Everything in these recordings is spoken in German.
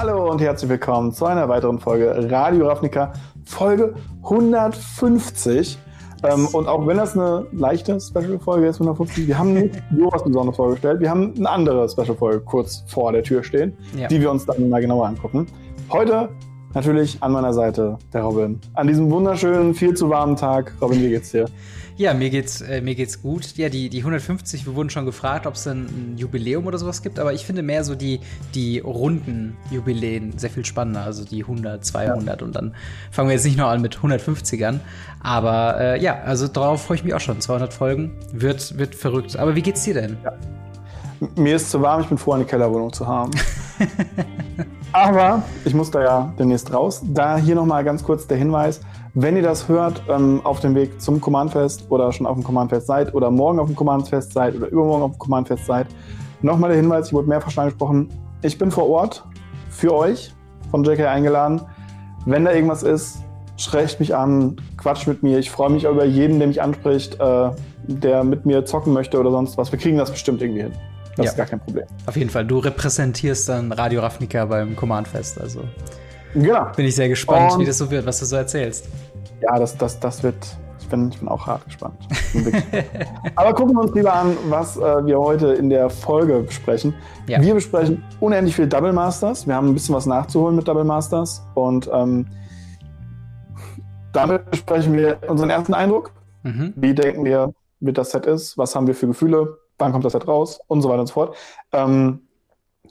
Hallo und herzlich willkommen zu einer weiteren Folge Radio Ravnica, Folge 150. Ähm, und auch wenn das eine leichte Special-Folge ist, 150, wir haben nicht so was Besonderes vorgestellt. Wir haben eine andere Special-Folge kurz vor der Tür stehen, ja. die wir uns dann mal genauer angucken. Heute natürlich an meiner Seite der Robin. An diesem wunderschönen, viel zu warmen Tag. Robin, wie geht's dir? Ja, mir geht's, äh, mir geht's gut. Ja, die, die 150, wir wurden schon gefragt, ob es ein, ein Jubiläum oder sowas gibt, aber ich finde mehr so die, die runden Jubiläen sehr viel spannender. Also die 100, 200 ja. und dann fangen wir jetzt nicht nur an mit 150 an. Aber äh, ja, also darauf freue ich mich auch schon. 200 Folgen wird, wird verrückt. Aber wie geht's dir denn? Ja. Mir ist zu warm, ich bin froh, eine Kellerwohnung zu haben. Aber ich muss da ja demnächst raus. Da hier nochmal ganz kurz der Hinweis. Wenn ihr das hört, ähm, auf dem Weg zum Command-Fest oder schon auf dem Command-Fest seid oder morgen auf dem Command-Fest seid oder übermorgen auf dem Command-Fest seid, nochmal der Hinweis, ich wurde mehrfach schon angesprochen, ich bin vor Ort für euch von JK eingeladen. Wenn da irgendwas ist, schrecht mich an, quatscht mit mir. Ich freue mich über jeden, der mich anspricht, äh, der mit mir zocken möchte oder sonst was. Wir kriegen das bestimmt irgendwie hin. Das ja. ist gar kein Problem. Auf jeden Fall. Du repräsentierst dann Radio Ravnica beim Command-Fest. Also Genau. Bin ich sehr gespannt, Und wie das so wird, was du so erzählst. Ja, das, das, das wird. Ich bin, ich bin auch hart gespannt. Aber gucken wir uns lieber an, was äh, wir heute in der Folge besprechen. Ja. Wir besprechen unendlich viel Double Masters. Wir haben ein bisschen was nachzuholen mit Double Masters. Und ähm, damit besprechen wir unseren ersten Eindruck. Mhm. Wie denken wir, wie das Set ist? Was haben wir für Gefühle? Wann kommt das Set raus? Und so weiter und so fort. Ähm,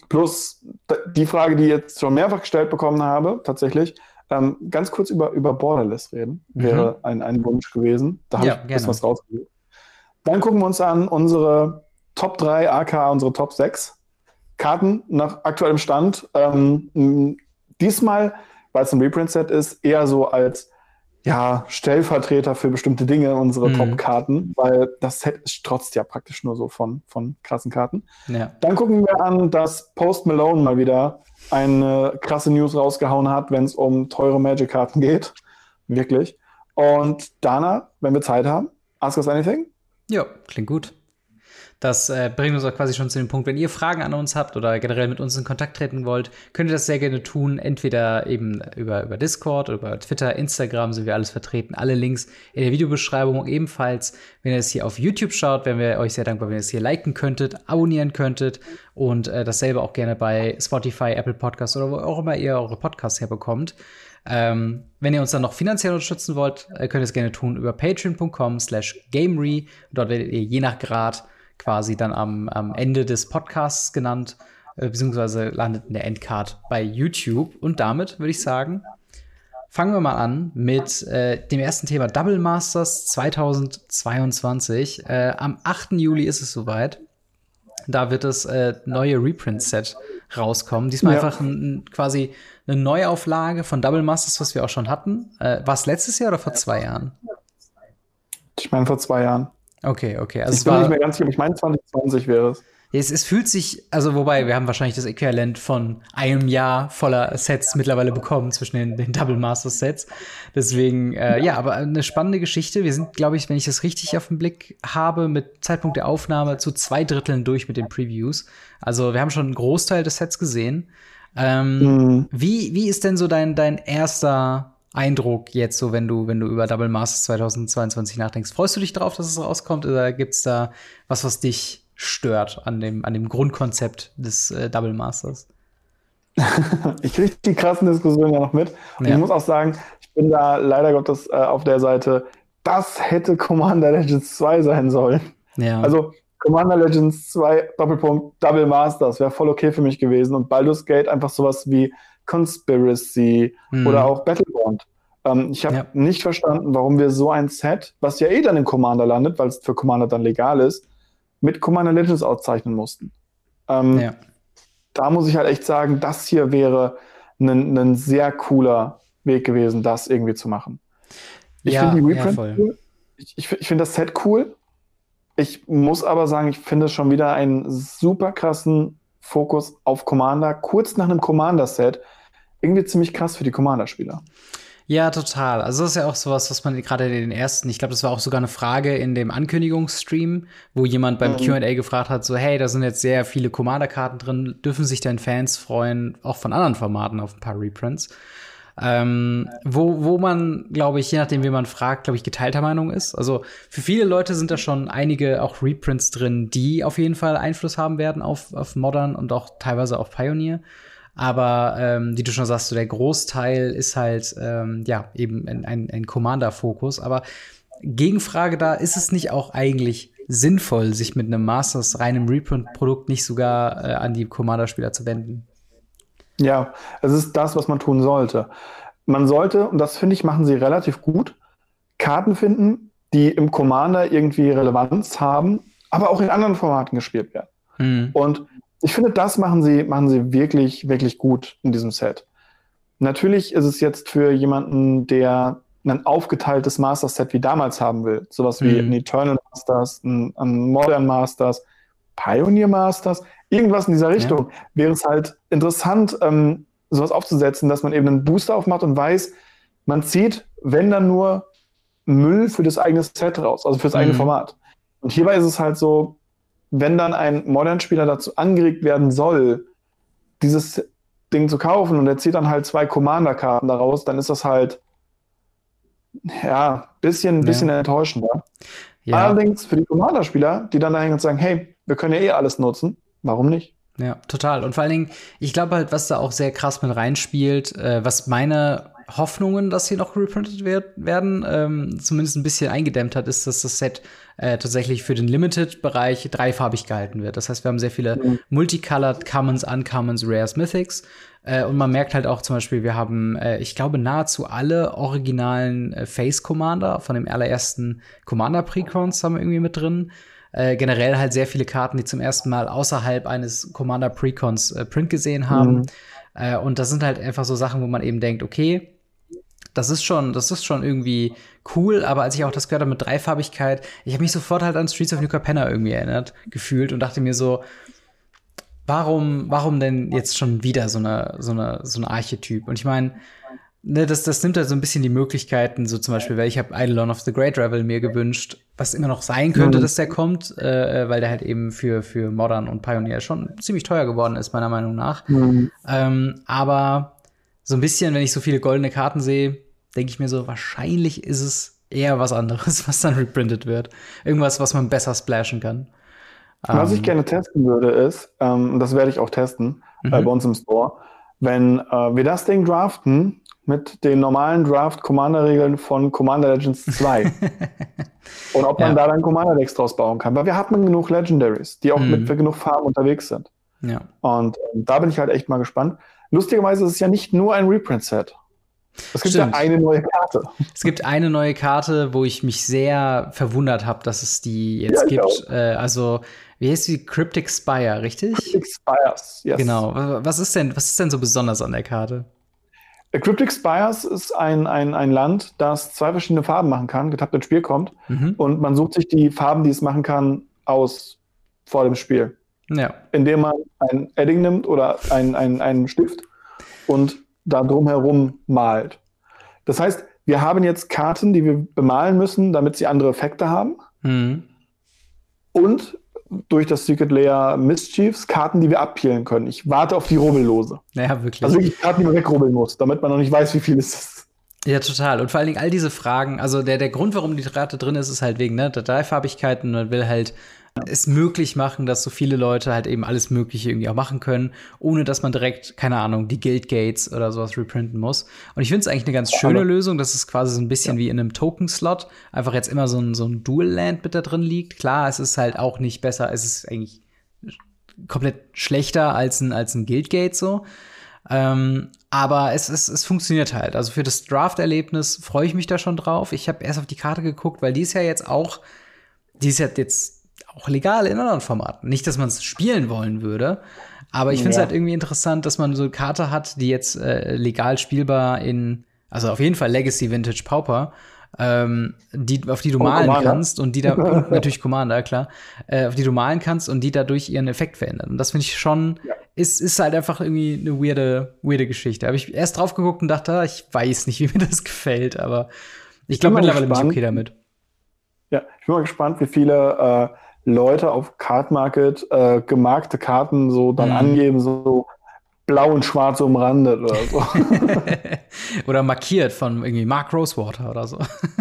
Plus die Frage, die ich jetzt schon mehrfach gestellt bekommen habe, tatsächlich, ähm, ganz kurz über, über Borderless reden, mhm. wäre ein, ein Wunsch gewesen. Da habe ja, ich ein bisschen was rausgesucht. Dann gucken wir uns an unsere Top 3, AK unsere Top 6 Karten nach aktuellem Stand. Ähm, diesmal, weil es ein Reprint-Set ist, eher so als ja, Stellvertreter für bestimmte Dinge, unsere mhm. Top-Karten, weil das Set strotzt ja praktisch nur so von, von krassen Karten. Ja. Dann gucken wir an, dass Post Malone mal wieder eine krasse News rausgehauen hat, wenn es um teure Magic-Karten geht. Wirklich. Und Dana, wenn wir Zeit haben, ask us anything. Ja, klingt gut. Das äh, bringt uns auch quasi schon zu dem Punkt, wenn ihr Fragen an uns habt oder generell mit uns in Kontakt treten wollt, könnt ihr das sehr gerne tun. Entweder eben über, über Discord oder über Twitter, Instagram sind wir alles vertreten. Alle Links in der Videobeschreibung ebenfalls. Wenn ihr es hier auf YouTube schaut, wären wir euch sehr dankbar, wenn ihr es hier liken könntet, abonnieren könntet und äh, dasselbe auch gerne bei Spotify, Apple Podcasts oder wo auch immer ihr eure Podcasts herbekommt. Ähm, wenn ihr uns dann noch finanziell unterstützen wollt, äh, könnt ihr es gerne tun über patreon.com slash gamery. Dort werdet ihr je nach Grad quasi dann am, am Ende des Podcasts genannt, äh, beziehungsweise landet in der Endcard bei YouTube. Und damit würde ich sagen, fangen wir mal an mit äh, dem ersten Thema Double Masters 2022. Äh, am 8. Juli ist es soweit. Da wird das äh, neue Reprint-Set rauskommen. Diesmal ja. einfach ein, quasi eine Neuauflage von Double Masters, was wir auch schon hatten. Äh, War es letztes Jahr oder vor zwei Jahren? Ich meine vor zwei Jahren. Okay, okay. Also ich bin war, nicht mehr ganz sicher, ich meine 2020 wäre es. Es, es fühlt sich, also wobei, wir haben wahrscheinlich das Äquivalent von einem Jahr voller Sets mittlerweile bekommen zwischen den, den Double Master Sets. Deswegen, äh, ja, aber eine spannende Geschichte. Wir sind, glaube ich, wenn ich das richtig auf den Blick habe, mit Zeitpunkt der Aufnahme zu zwei Dritteln durch mit den Previews. Also wir haben schon einen Großteil des Sets gesehen. Ähm, mhm. wie, wie ist denn so dein, dein erster Eindruck jetzt so, wenn du, wenn du über Double Masters 2022 nachdenkst? Freust du dich darauf, dass es rauskommt oder gibt es da was, was dich stört an dem, an dem Grundkonzept des äh, Double Masters? ich kriege die krassen Diskussionen ja noch mit. Und ja. ich muss auch sagen, ich bin da leider Gottes äh, auf der Seite, das hätte Commander Legends 2 sein sollen. Ja. Also Commander Legends 2 Doppelpunkt Double Masters wäre voll okay für mich gewesen und Baldur's Gate einfach sowas wie Conspiracy mhm. oder auch Battleborn. Ähm, ich habe ja. nicht verstanden, warum wir so ein Set, was ja eh dann im Commander landet, weil es für Commander dann legal ist, mit Commander Legends auszeichnen mussten. Ähm, ja. Da muss ich halt echt sagen, das hier wäre ein sehr cooler Weg gewesen, das irgendwie zu machen. Ich ja, finde die Reprint ja, cool. Ich, ich, ich finde das Set cool. Ich muss aber sagen, ich finde schon wieder einen super krassen Fokus auf Commander, kurz nach einem Commander-Set, irgendwie ziemlich krass für die Commander-Spieler. Ja, total. Also das ist ja auch sowas, was man gerade in den ersten, ich glaube, das war auch sogar eine Frage in dem Ankündigungsstream, wo jemand beim mhm. Q&A gefragt hat, so hey, da sind jetzt sehr viele Commander-Karten drin, dürfen sich denn Fans freuen, auch von anderen Formaten auf ein paar Reprints? Ähm, wo, wo man, glaube ich, je nachdem, wie man fragt, glaube ich, geteilter Meinung ist. Also für viele Leute sind da schon einige auch Reprints drin, die auf jeden Fall Einfluss haben werden auf, auf Modern und auch teilweise auf Pioneer. Aber ähm, wie du schon sagst, so der Großteil ist halt ähm, ja eben ein, ein, ein Commander-Fokus. Aber Gegenfrage da, ist es nicht auch eigentlich sinnvoll, sich mit einem Masters reinem Reprint-Produkt nicht sogar äh, an die Commander-Spieler zu wenden? Ja, es ist das, was man tun sollte. Man sollte, und das finde ich, machen sie relativ gut, Karten finden, die im Commander irgendwie Relevanz haben, aber auch in anderen Formaten gespielt werden. Mhm. Und ich finde, das machen sie, machen sie wirklich, wirklich gut in diesem Set. Natürlich ist es jetzt für jemanden, der ein aufgeteiltes Master-Set wie damals haben will, sowas wie mhm. ein Eternal Masters, ein, ein, Modern Masters, Pioneer Masters, irgendwas in dieser Richtung, ja. wäre es halt interessant, ähm, sowas aufzusetzen, dass man eben einen Booster aufmacht und weiß, man zieht, wenn dann nur Müll für das eigene Set raus, also für das mhm. eigene Format. Und hierbei ist es halt so, wenn dann ein Modern-Spieler dazu angeregt werden soll, dieses Ding zu kaufen und er zieht dann halt zwei Commander-Karten daraus, dann ist das halt ja, bisschen, bisschen ja. enttäuschender. Ja. Allerdings für die Commander-Spieler, die dann dahin und sagen, hey, wir können ja eh alles nutzen, warum nicht? Ja, total. Und vor allen Dingen, ich glaube halt, was da auch sehr krass mit reinspielt, äh, was meine Hoffnungen, dass hier noch reprintet wird, werden, ähm, zumindest ein bisschen eingedämmt hat, ist, dass das Set äh, tatsächlich für den Limited-Bereich dreifarbig gehalten wird. Das heißt, wir haben sehr viele mhm. Multicolored Commons, Uncommons, Rares, Mythics. Äh, und man merkt halt auch zum Beispiel, wir haben, äh, ich glaube, nahezu alle originalen äh, Face Commander von dem allerersten Commander Precons haben wir irgendwie mit drin. Äh, generell halt sehr viele Karten, die zum ersten Mal außerhalb eines Commander Precons äh, Print gesehen haben. Mhm. Äh, und das sind halt einfach so Sachen, wo man eben denkt, okay, das ist schon, das ist schon irgendwie cool, aber als ich auch das gehört habe mit Dreifarbigkeit, ich habe mich sofort halt an Streets of New Capenna irgendwie erinnert, gefühlt und dachte mir so, warum, warum denn jetzt schon wieder so eine, so eine, so ein Archetyp? Und ich meine, ne, das, das nimmt halt so ein bisschen die Möglichkeiten, so zum Beispiel, weil ich habe Eidolon of the Great Revel mir gewünscht, was immer noch sein könnte, mhm. dass der kommt, äh, weil der halt eben für, für Modern und Pioneer schon ziemlich teuer geworden ist, meiner Meinung nach. Mhm. Ähm, aber so ein bisschen, wenn ich so viele goldene Karten sehe, denke ich mir so, wahrscheinlich ist es eher was anderes, was dann reprintet wird. Irgendwas, was man besser splashen kann. Was um, ich ähm, gerne testen würde, ist, ähm, und das werde ich auch testen äh, bei uns im Store, wenn äh, wir das Ding draften mit den normalen Draft-Commander-Regeln von Commander Legends 2. und ob man ja. da dann Commander-Decks draus bauen kann. Weil wir haben genug Legendaries, die auch mhm. mit genug Farben unterwegs sind. Ja. Und äh, da bin ich halt echt mal gespannt. Lustigerweise ist es ja nicht nur ein Reprint-Set. Es gibt Stimmt. ja eine neue Karte. Es gibt eine neue Karte, wo ich mich sehr verwundert habe, dass es die jetzt ja, gibt. Äh, also, wie heißt die? Cryptic Spire, richtig? Cryptic Spires, yes. Genau. Was ist denn, was ist denn so besonders an der Karte? Cryptic Spires ist ein, ein, ein Land, das zwei verschiedene Farben machen kann, getappt ins Spiel kommt. Mhm. Und man sucht sich die Farben, die es machen kann, aus vor dem Spiel. Ja. Indem man ein Edding nimmt oder einen ein Stift und da drumherum malt. Das heißt, wir haben jetzt Karten, die wir bemalen müssen, damit sie andere Effekte haben. Mhm. Und durch das Secret Layer Mischiefs Karten, die wir abpielen können. Ich warte auf die Rubbellose. Ja, wirklich. Also wirklich Karten, die man wegrubbeln muss, damit man noch nicht weiß, wie viel es ist. Ja, total. Und vor allen Dingen all diese Fragen, also der, der Grund, warum die Karte drin ist, ist halt wegen ne, der Dreifarbigkeiten. Man will halt es möglich machen, dass so viele Leute halt eben alles Mögliche irgendwie auch machen können, ohne dass man direkt, keine Ahnung, die Guild-Gates oder sowas reprinten muss. Und ich finde es eigentlich eine ganz schöne Lösung, dass es quasi so ein bisschen ja. wie in einem Token-Slot einfach jetzt immer so ein, so ein Dual-Land mit da drin liegt. Klar, es ist halt auch nicht besser, es ist eigentlich komplett schlechter als ein, als ein Guild-Gate so. Ähm, aber es, es, es funktioniert halt. Also für das Draft-Erlebnis freue ich mich da schon drauf. Ich habe erst auf die Karte geguckt, weil die ist ja jetzt auch, die ist ja jetzt auch legal in anderen Formaten. Nicht, dass man es spielen wollen würde, aber ich finde es ja. halt irgendwie interessant, dass man so eine Karte hat, die jetzt äh, legal spielbar in, also auf jeden Fall Legacy Vintage Pauper, ähm, die, auf die du oh, malen Commander. kannst und die da, und natürlich Commander, klar, äh, auf die du malen kannst und die dadurch ihren Effekt verändern. Und das finde ich schon, ja. ist, ist halt einfach irgendwie eine weirde, weirde Geschichte. Habe ich erst drauf geguckt und dachte, ich weiß nicht, wie mir das gefällt, aber ich glaube mittlerweile bin ich okay damit. Ja, ich bin mal gespannt, wie viele äh, Leute auf Card Market äh, gemarkte Karten so dann mhm. angeben, so blau und schwarz umrandet oder so. oder markiert von irgendwie Mark Rosewater oder so.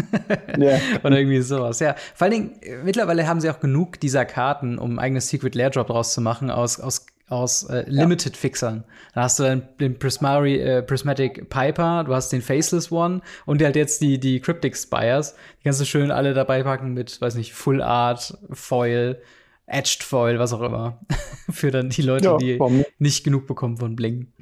yeah. Oder irgendwie sowas. Ja, vor allen Dingen, mittlerweile haben sie auch genug dieser Karten, um ein eigenes Secret Lair Drop draus zu machen, aus, aus aus äh, Limited-Fixern. Da hast du dann den Prismari, äh, Prismatic Piper, du hast den Faceless One und halt jetzt die, die Cryptic Spires. Die kannst du schön alle dabei packen mit, weiß nicht, Full Art, Foil, Etched Foil, was auch immer. Für dann die Leute, ja, die nicht genug bekommen von Bling.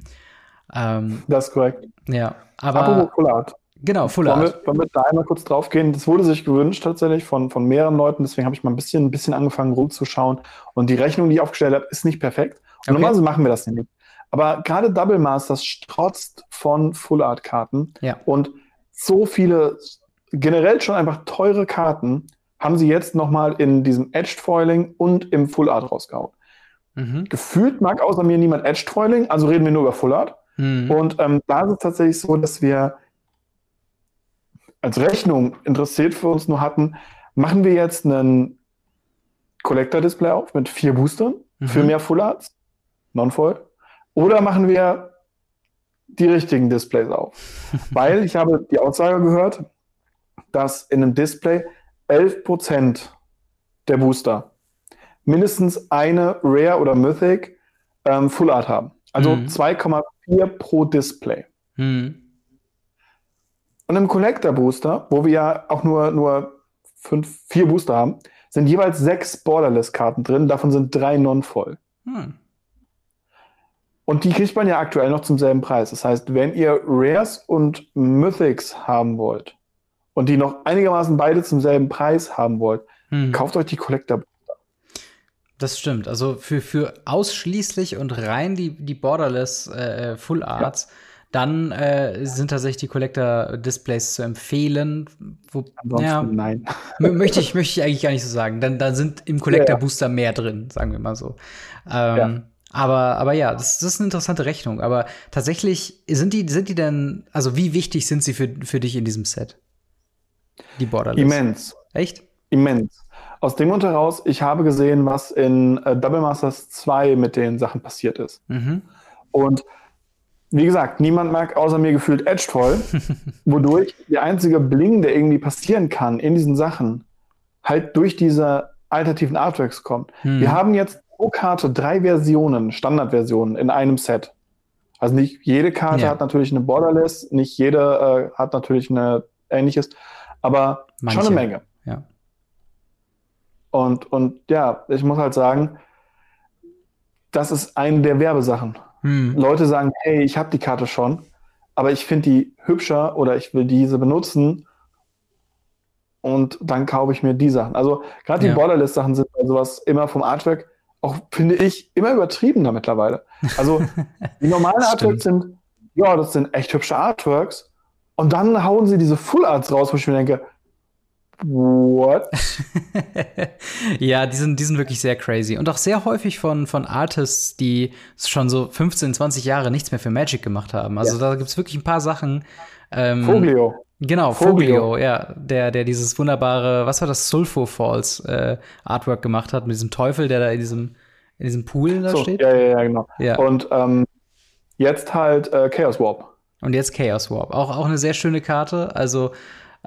Ähm, das ist korrekt. Ja, aber. Apropos Full Art. Genau, Full Art. Wollen wir, wollen wir da einmal kurz drauf gehen? Das wurde sich gewünscht tatsächlich von, von mehreren Leuten, deswegen habe ich mal ein bisschen, ein bisschen angefangen rumzuschauen. Und die Rechnung, die ich aufgestellt habe, ist nicht perfekt. Okay. Normalerweise machen wir das nicht. Aber gerade Double Masters strotzt von Full Art Karten. Ja. Und so viele, generell schon einfach teure Karten, haben sie jetzt nochmal in diesem Edged Foiling und im Full Art rausgehauen. Mhm. Gefühlt mag außer mir niemand Edged Foiling, also reden wir nur über Full Art. Mhm. Und ähm, da ist es tatsächlich so, dass wir als Rechnung interessiert für uns nur hatten, machen wir jetzt einen Collector-Display auf mit vier Boostern mhm. für mehr Full Arts non-fold. Oder machen wir die richtigen Displays auf. Weil ich habe die Aussage gehört, dass in einem Display 11% der Booster mindestens eine Rare oder Mythic ähm, Full Art haben. Also mhm. 2,4 pro Display. Mhm. Und im Collector Booster, wo wir ja auch nur, nur fünf, vier Booster haben, sind jeweils sechs Borderless-Karten drin, davon sind drei non-voll. Mhm. Und die kriegt man ja aktuell noch zum selben Preis. Das heißt, wenn ihr Rares und Mythics haben wollt und die noch einigermaßen beide zum selben Preis haben wollt, hm. kauft euch die Collector. Das stimmt. Also für, für ausschließlich und rein die, die Borderless äh, Full Arts, ja. dann äh, sind tatsächlich die Collector-Displays zu empfehlen. Wo, ja, nein. möchte ich, möchte ich eigentlich gar nicht so sagen. Dann, dann sind im Collector-Booster ja, mehr drin, sagen wir mal so. Ähm, aber, aber ja, das, das ist eine interessante Rechnung. Aber tatsächlich, sind die, sind die denn, also wie wichtig sind sie für, für dich in diesem Set? Die Borderless. Immens. Echt? Immens. Aus dem Grund heraus, ich habe gesehen, was in äh, Double Masters 2 mit den Sachen passiert ist. Mhm. Und wie gesagt, niemand mag außer mir gefühlt Edge voll, wodurch der einzige Bling, der irgendwie passieren kann in diesen Sachen, halt durch diese alternativen Artworks kommt. Hm. Wir haben jetzt pro Karte drei Versionen, Standardversionen in einem Set. Also nicht jede Karte ja. hat natürlich eine Borderless, nicht jede äh, hat natürlich eine ähnliches, aber Manche. schon eine Menge. Ja. Und, und ja, ich muss halt sagen, das ist eine der Werbesachen. Hm. Leute sagen, hey, ich habe die Karte schon, aber ich finde die hübscher oder ich will diese benutzen und dann kaufe ich mir die Sachen. Also gerade die ja. Borderless-Sachen sind bei sowas immer vom Artwork auch, finde ich, immer übertriebener mittlerweile. Also die normalen Artworks sind, ja, das sind echt hübsche Artworks. Und dann hauen sie diese Full Arts raus, wo ich mir denke, what? ja, die sind, die sind wirklich sehr crazy. Und auch sehr häufig von, von Artists, die schon so 15, 20 Jahre nichts mehr für Magic gemacht haben. Also ja. da gibt es wirklich ein paar Sachen. Ähm, Foglio. Genau, Foglio, ja, der, der dieses wunderbare, was war das, Sulfo Falls äh, Artwork gemacht hat, mit diesem Teufel, der da in diesem, in diesem Pool da so, steht. Ja, ja, ja, genau. Ja. Und ähm, jetzt halt äh, Chaos Warp. Und jetzt Chaos Warp. Auch, auch eine sehr schöne Karte. Also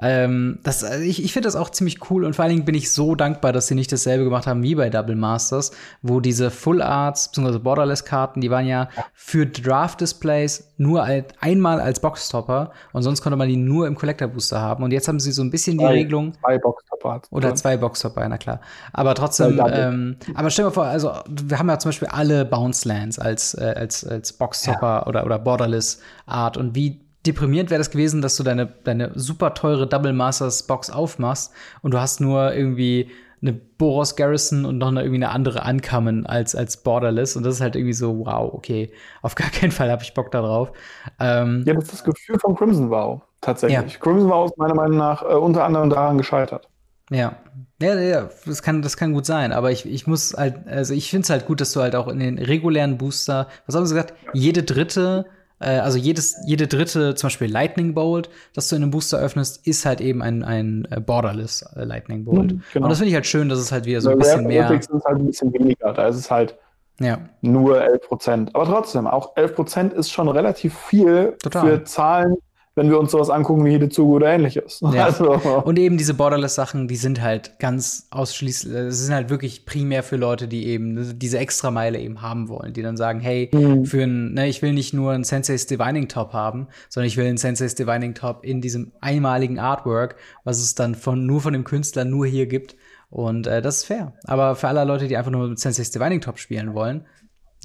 ähm, das, also ich ich finde das auch ziemlich cool und vor allen Dingen bin ich so dankbar, dass sie nicht dasselbe gemacht haben wie bei Double Masters, wo diese Full Arts bzw. Borderless-Karten, die waren ja für Draft-Displays nur ein, einmal als Boxtopper und sonst konnte man die nur im Collector-Booster haben. Und jetzt haben sie so ein bisschen die zwei, Regelung. Zwei Boxtopper. Oder zwei Boxtopper, na klar. Aber trotzdem, ähm, aber stell dir mal vor, also wir haben ja zum Beispiel alle Bounce Lands als, äh, als, als Boxtopper ja. oder, oder Borderless-Art und wie deprimierend wäre das gewesen, dass du deine, deine super teure Double Masters Box aufmachst und du hast nur irgendwie eine Boros Garrison und noch eine, irgendwie eine andere Ankommen als, als Borderless. Und das ist halt irgendwie so, wow, okay, auf gar keinen Fall habe ich Bock darauf. Ähm, ja, das ist das Gefühl von Crimson Vow, tatsächlich. Ja. Crimson Vow ist meiner Meinung nach äh, unter anderem daran gescheitert. Ja. Ja, ja, das kann, das kann gut sein, aber ich, ich muss halt, also ich finde es halt gut, dass du halt auch in den regulären Booster, was haben sie gesagt, jede dritte äh, also jedes, jede dritte, zum Beispiel Lightning Bolt, das du in einem Booster öffnest, ist halt eben ein, ein äh, Borderless äh, Lightning Bolt. Mhm, genau. Und das finde ich halt schön, dass es halt wieder so ein bisschen mehr. ist halt ein bisschen weniger, da ist es halt ja. nur 11 Prozent. Aber trotzdem, auch 11 Prozent ist schon relativ viel Total. für Zahlen, wenn wir uns sowas angucken wie Hidezugu oder ähnliches. Ja. Also. Und eben diese Borderless-Sachen, die sind halt ganz ausschließlich, äh, es sind halt wirklich primär für Leute, die eben diese Extrameile eben haben wollen, die dann sagen, hey, mhm. für ein, ne, ich will nicht nur einen Sensei's Divining Top haben, sondern ich will einen Sensei's Divining Top in diesem einmaligen Artwork, was es dann von, nur von dem Künstler nur hier gibt. Und äh, das ist fair. Aber für alle Leute, die einfach nur mit Sensei's Divining Top spielen wollen,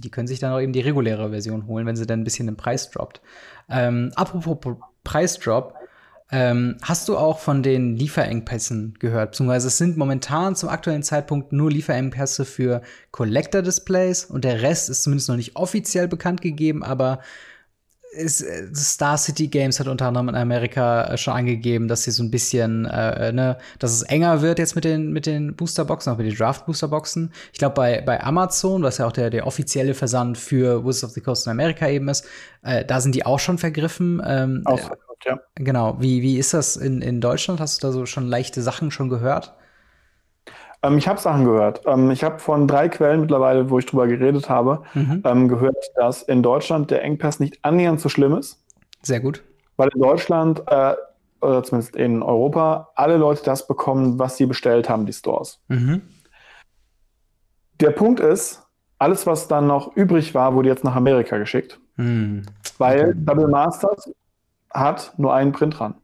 die können sich dann auch eben die reguläre Version holen, wenn sie dann ein bisschen den Preis droppt. Ähm, apropos Preisdrop. Ähm, hast du auch von den Lieferengpässen gehört? Beziehungsweise es sind momentan zum aktuellen Zeitpunkt nur Lieferengpässe für Collector-Displays und der Rest ist zumindest noch nicht offiziell bekannt gegeben, aber ist, äh, Star City Games hat unter anderem in Amerika äh, schon angegeben, dass sie so ein bisschen, äh, ne, dass es enger wird jetzt mit den, mit den Boosterboxen, auch mit den Draft-Boosterboxen. Ich glaube, bei, bei Amazon, was ja auch der, der offizielle Versand für Wizards of the Coast in Amerika eben ist, äh, da sind die auch schon vergriffen. Ähm, auch, ja. Genau. Wie, wie ist das in, in Deutschland? Hast du da so schon leichte Sachen schon gehört? Ähm, ich habe Sachen gehört. Ähm, ich habe von drei Quellen mittlerweile, wo ich drüber geredet habe, mhm. ähm, gehört, dass in Deutschland der Engpass nicht annähernd so schlimm ist. Sehr gut. Weil in Deutschland, äh, oder zumindest in Europa, alle Leute das bekommen, was sie bestellt haben, die Stores. Mhm. Der Punkt ist, alles, was dann noch übrig war, wurde jetzt nach Amerika geschickt. Mhm. Weil. Double Masters hat nur einen Print dran.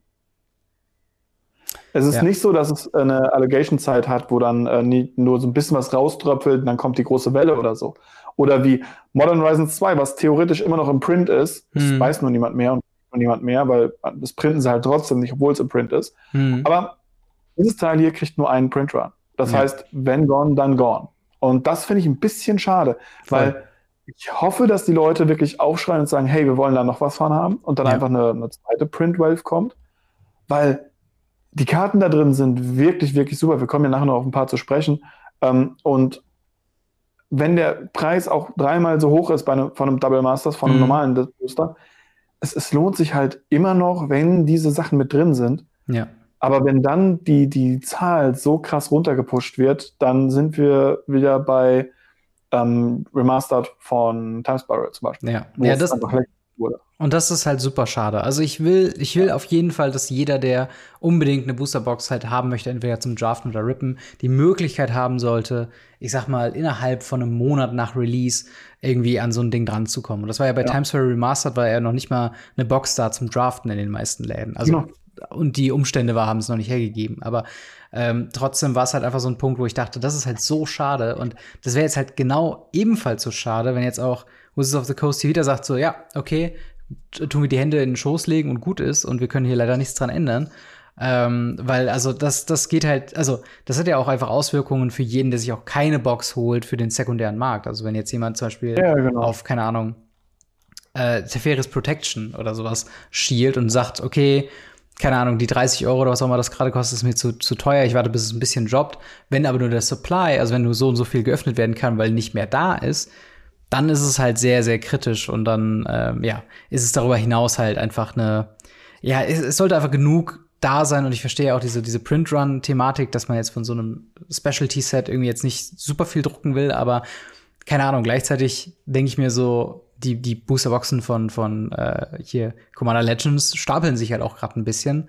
Es ist ja. nicht so, dass es eine Allegation-Zeit hat, wo dann äh, nie, nur so ein bisschen was rauströpfelt und dann kommt die große Welle oder so. Oder wie Modern Horizons 2, was theoretisch immer noch im Print ist, das hm. weiß nur niemand mehr und nur niemand mehr, weil das printen sie halt trotzdem nicht, obwohl es im Print ist. Hm. Aber dieses Teil hier kriegt nur einen Print-Run. Das ja. heißt, wenn gone, dann gone. Und das finde ich ein bisschen schade, Voll. weil ich hoffe, dass die Leute wirklich aufschreien und sagen, hey, wir wollen da noch was von haben und dann ja. einfach eine, eine zweite Print-Wave kommt. Weil die Karten da drin sind wirklich, wirklich super. Wir kommen ja nachher noch auf ein paar zu sprechen. Ähm, und wenn der Preis auch dreimal so hoch ist bei einem, von einem Double Masters, von einem mhm. normalen Booster, es, es, lohnt sich halt immer noch, wenn diese Sachen mit drin sind. Ja. Aber wenn dann die, die Zahl so krass runtergepusht wird, dann sind wir wieder bei ähm, Remastered von Times Spiral zum Beispiel. Ja, ja das, wurde. Und das ist halt super schade. Also ich will, ich will auf jeden Fall, dass jeder, der unbedingt eine Boosterbox halt haben möchte, entweder zum Draften oder Rippen, die Möglichkeit haben sollte, ich sag mal, innerhalb von einem Monat nach Release irgendwie an so ein Ding dran zu kommen. Und das war ja bei ja. Times Square Remastered, war ja noch nicht mal eine Box da zum Draften in den meisten Läden. Also, genau. und die Umstände war, haben es noch nicht hergegeben. Aber ähm, trotzdem war es halt einfach so ein Punkt, wo ich dachte, das ist halt so schade. Und das wäre jetzt halt genau ebenfalls so schade, wenn jetzt auch Wizards of the Coast hier wieder sagt so, ja, okay, tun wir die Hände in den Schoß legen und gut ist und wir können hier leider nichts dran ändern. Ähm, weil, also, das, das geht halt, also, das hat ja auch einfach Auswirkungen für jeden, der sich auch keine Box holt für den sekundären Markt. Also, wenn jetzt jemand zum Beispiel ja, genau. auf, keine Ahnung, äh, Teferis Protection oder sowas schielt und sagt, okay, keine Ahnung, die 30 Euro oder was auch immer das gerade kostet, ist mir zu, zu teuer. Ich warte, bis es ein bisschen droppt. Wenn aber nur der Supply, also wenn nur so und so viel geöffnet werden kann, weil nicht mehr da ist, dann ist es halt sehr, sehr kritisch und dann, ähm, ja, ist es darüber hinaus halt einfach eine, ja, es, es sollte einfach genug da sein und ich verstehe auch diese, diese Print-Run-Thematik, dass man jetzt von so einem Specialty-Set irgendwie jetzt nicht super viel drucken will, aber keine Ahnung, gleichzeitig denke ich mir so, die, die Boosterboxen von, von äh, hier Commander Legends stapeln sich halt auch gerade ein bisschen.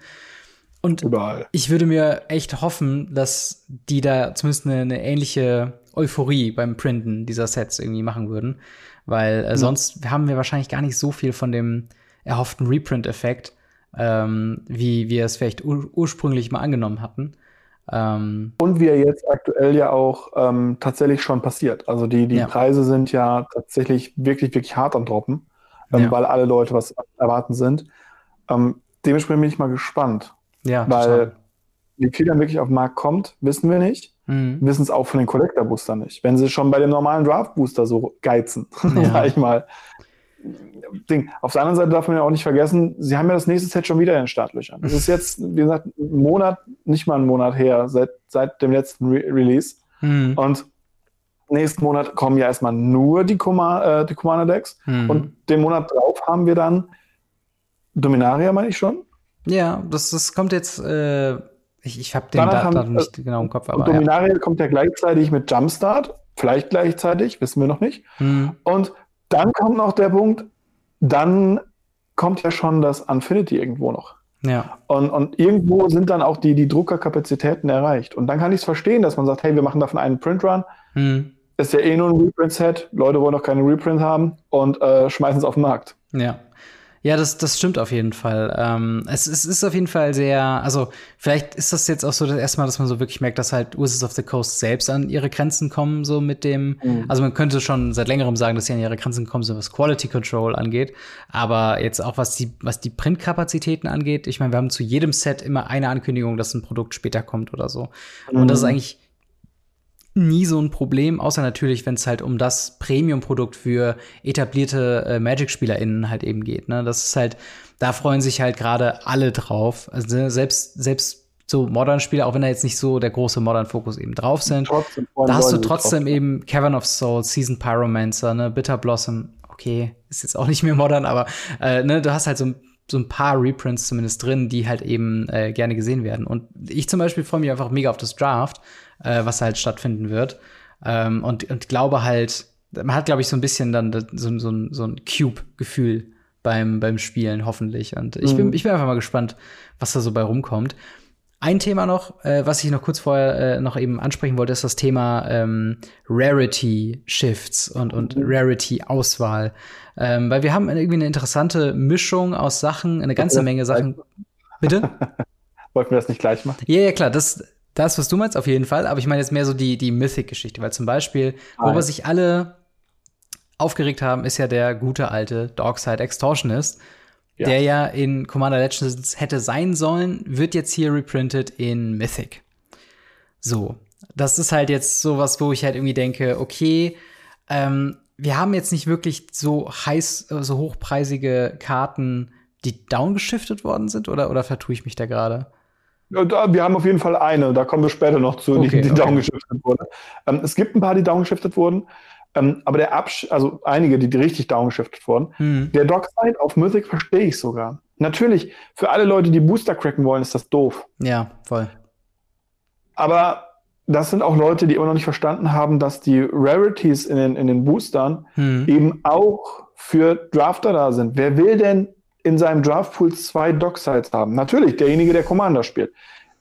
Und Überall. ich würde mir echt hoffen, dass die da zumindest eine, eine ähnliche Euphorie beim Printen dieser Sets irgendwie machen würden. Weil äh, ja. sonst haben wir wahrscheinlich gar nicht so viel von dem erhofften Reprint-Effekt, ähm, wie wir es vielleicht ur ursprünglich mal angenommen hatten. Ähm, Und wie er jetzt aktuell ja auch ähm, tatsächlich schon passiert. Also die, die ja. Preise sind ja tatsächlich wirklich, wirklich hart am Droppen, ähm, ja. weil alle Leute was erwarten sind. Ähm, dementsprechend bin ich mal gespannt. Ja, weil total. Wie viel dann wirklich auf den Markt kommt, wissen wir nicht. Mhm. Wissen es auch von den Collector Booster nicht. Wenn sie schon bei dem normalen Draft Booster so geizen, ja. sag ich mal, Ding. Auf der anderen Seite darf man ja auch nicht vergessen, sie haben ja das nächste Set schon wieder in den Startlöchern. Das ist jetzt, wie gesagt, ein Monat, nicht mal einen Monat her, seit, seit dem letzten Re Release. Mhm. Und nächsten Monat kommen ja erstmal nur die, Comma äh, die Commander-Decks. Mhm. Und den Monat drauf haben wir dann Dominaria, meine ich schon. Ja, das, das kommt jetzt, äh, ich, ich habe den Datum nicht äh, genau im Kopf. Aber, Dominaria ja. kommt ja gleichzeitig mit Jumpstart, vielleicht gleichzeitig, wissen wir noch nicht. Mhm. Und dann kommt noch der Punkt, dann kommt ja schon das Infinity irgendwo noch. Ja. Und, und irgendwo sind dann auch die, die Druckerkapazitäten erreicht. Und dann kann ich es verstehen, dass man sagt, hey, wir machen davon einen Printrun. Mhm. Ist ja eh nur ein Reprint-Set. Leute wollen noch keine Reprint haben und äh, schmeißen es auf den Markt. Ja. Ja, das, das stimmt auf jeden Fall. Ähm, es, es ist auf jeden Fall sehr, also vielleicht ist das jetzt auch so das erste Mal, dass man so wirklich merkt, dass halt Wizards of the Coast selbst an ihre Grenzen kommen, so mit dem, mhm. also man könnte schon seit längerem sagen, dass sie an ihre Grenzen kommen, so was Quality Control angeht. Aber jetzt auch was die, was die Printkapazitäten angeht, ich meine, wir haben zu jedem Set immer eine Ankündigung, dass ein Produkt später kommt oder so. Mhm. Und das ist eigentlich nie so ein Problem, außer natürlich, wenn es halt um das Premium-Produkt für etablierte äh, Magic-SpielerInnen halt eben geht. Ne? Das ist halt, da freuen sich halt gerade alle drauf. Also ne, selbst, selbst so Modern-Spieler, auch wenn da jetzt nicht so der große Modern-Fokus eben drauf sind, da hast du trotzdem eben Cavern of Souls, Season Pyromancer, ne, Bitter Blossom, okay, ist jetzt auch nicht mehr modern, aber äh, ne, du hast halt so so ein paar Reprints zumindest drin, die halt eben äh, gerne gesehen werden. Und ich zum Beispiel freue mich einfach mega auf das Draft, äh, was halt stattfinden wird. Ähm, und, und glaube halt, man hat, glaube ich, so ein bisschen dann so, so, so ein Cube-Gefühl beim, beim Spielen, hoffentlich. Und ich, bin, mhm. ich bin einfach mal gespannt, was da so bei rumkommt. Ein Thema noch, äh, was ich noch kurz vorher äh, noch eben ansprechen wollte, ist das Thema ähm, Rarity Shifts und, und mhm. Rarity Auswahl. Ähm, weil wir haben irgendwie eine interessante Mischung aus Sachen, eine ganze Menge Sachen. Bitte? Wollten wir das nicht gleich machen? Ja, ja, klar, das, das, was du meinst, auf jeden Fall. Aber ich meine jetzt mehr so die, die Mythic-Geschichte, weil zum Beispiel, worüber sich alle aufgeregt haben, ist ja der gute alte Darkside Extortionist, ja. der ja in Commander Legends hätte sein sollen, wird jetzt hier reprintet in Mythic. So, das ist halt jetzt sowas, wo ich halt irgendwie denke, okay, ähm, wir haben jetzt nicht wirklich so heiß, so hochpreisige Karten, die downgeschiftet worden sind, oder, oder vertue ich mich da gerade? Wir haben auf jeden Fall eine, da kommen wir später noch zu, okay, die, die okay. downgeschiftet wurde. Ähm, es gibt ein paar, die downgeschiftet wurden, ähm, aber der Absch also einige, die, die richtig downgeschiftet wurden. Hm. Der Dockside auf Mythic verstehe ich sogar. Natürlich, für alle Leute, die Booster cracken wollen, ist das doof. Ja, voll. Aber das sind auch Leute, die immer noch nicht verstanden haben, dass die Rarities in den, in den Boostern hm. eben auch für Drafter da sind. Wer will denn in seinem Draftpool zwei Docksides haben. Natürlich, derjenige, der Commander spielt.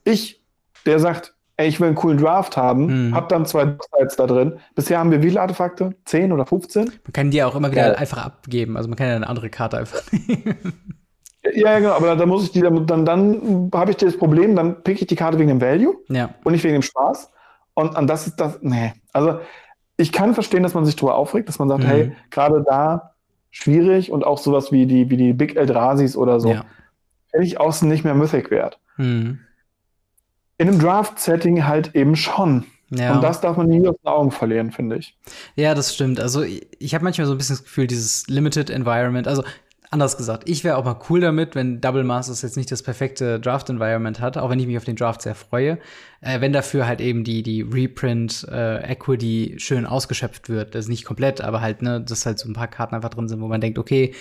Ich, der sagt, ey, ich will einen coolen Draft haben, mhm. hab dann zwei Docksides da drin. Bisher haben wir wie viele Artefakte? Zehn oder 15? Man kann die ja auch immer wieder ja. einfach abgeben. Also man kann ja eine andere Karte einfach Ja, genau, aber dann muss ich die, dann, dann, dann habe ich das Problem, dann pick ich die Karte wegen dem Value ja. und nicht wegen dem Spaß. Und, und das ist das, nee. Also ich kann verstehen, dass man sich darüber aufregt, dass man sagt, mhm. hey, gerade da schwierig und auch sowas wie die, wie die Big Eldrasis oder so. Ja. Hätte ich außen nicht mehr Mythic wert. Mhm. In einem Draft-Setting halt eben schon. Ja. Und das darf man nie aus den Augen verlieren, finde ich. Ja, das stimmt. Also ich, ich habe manchmal so ein bisschen das Gefühl, dieses Limited Environment, also anders gesagt, ich wäre auch mal cool damit, wenn Double Masters jetzt nicht das perfekte Draft-Environment hat, auch wenn ich mich auf den Draft sehr freue, äh, wenn dafür halt eben die, die Reprint-Equity äh, schön ausgeschöpft wird. Das ist nicht komplett, aber halt, ne, dass halt so ein paar Karten einfach drin sind, wo man denkt, okay,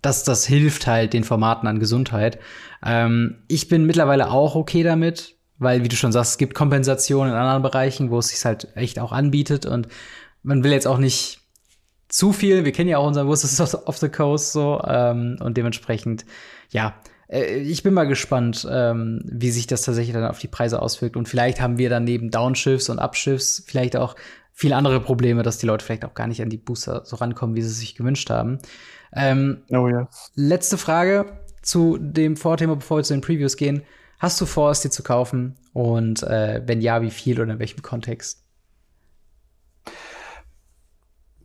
das, das hilft halt den Formaten an Gesundheit. Ähm, ich bin mittlerweile auch okay damit, weil, wie du schon sagst, es gibt Kompensationen in anderen Bereichen, wo es sich halt echt auch anbietet und man will jetzt auch nicht zu viel. Wir kennen ja auch unseren Wizards of the Coast so ähm, und dementsprechend, ja, äh, ich bin mal gespannt, ähm, wie sich das tatsächlich dann auf die Preise auswirkt und vielleicht haben wir dann neben Downshiffs und Upshiffs vielleicht auch viele andere Probleme, dass die Leute vielleicht auch gar nicht an die Booster so rankommen, wie sie sich gewünscht haben. Ähm, oh yes. Letzte Frage zu dem Vorthema, bevor wir zu den Previews gehen. Hast du vor, es dir zu kaufen? Und äh, wenn ja, wie viel oder in welchem Kontext?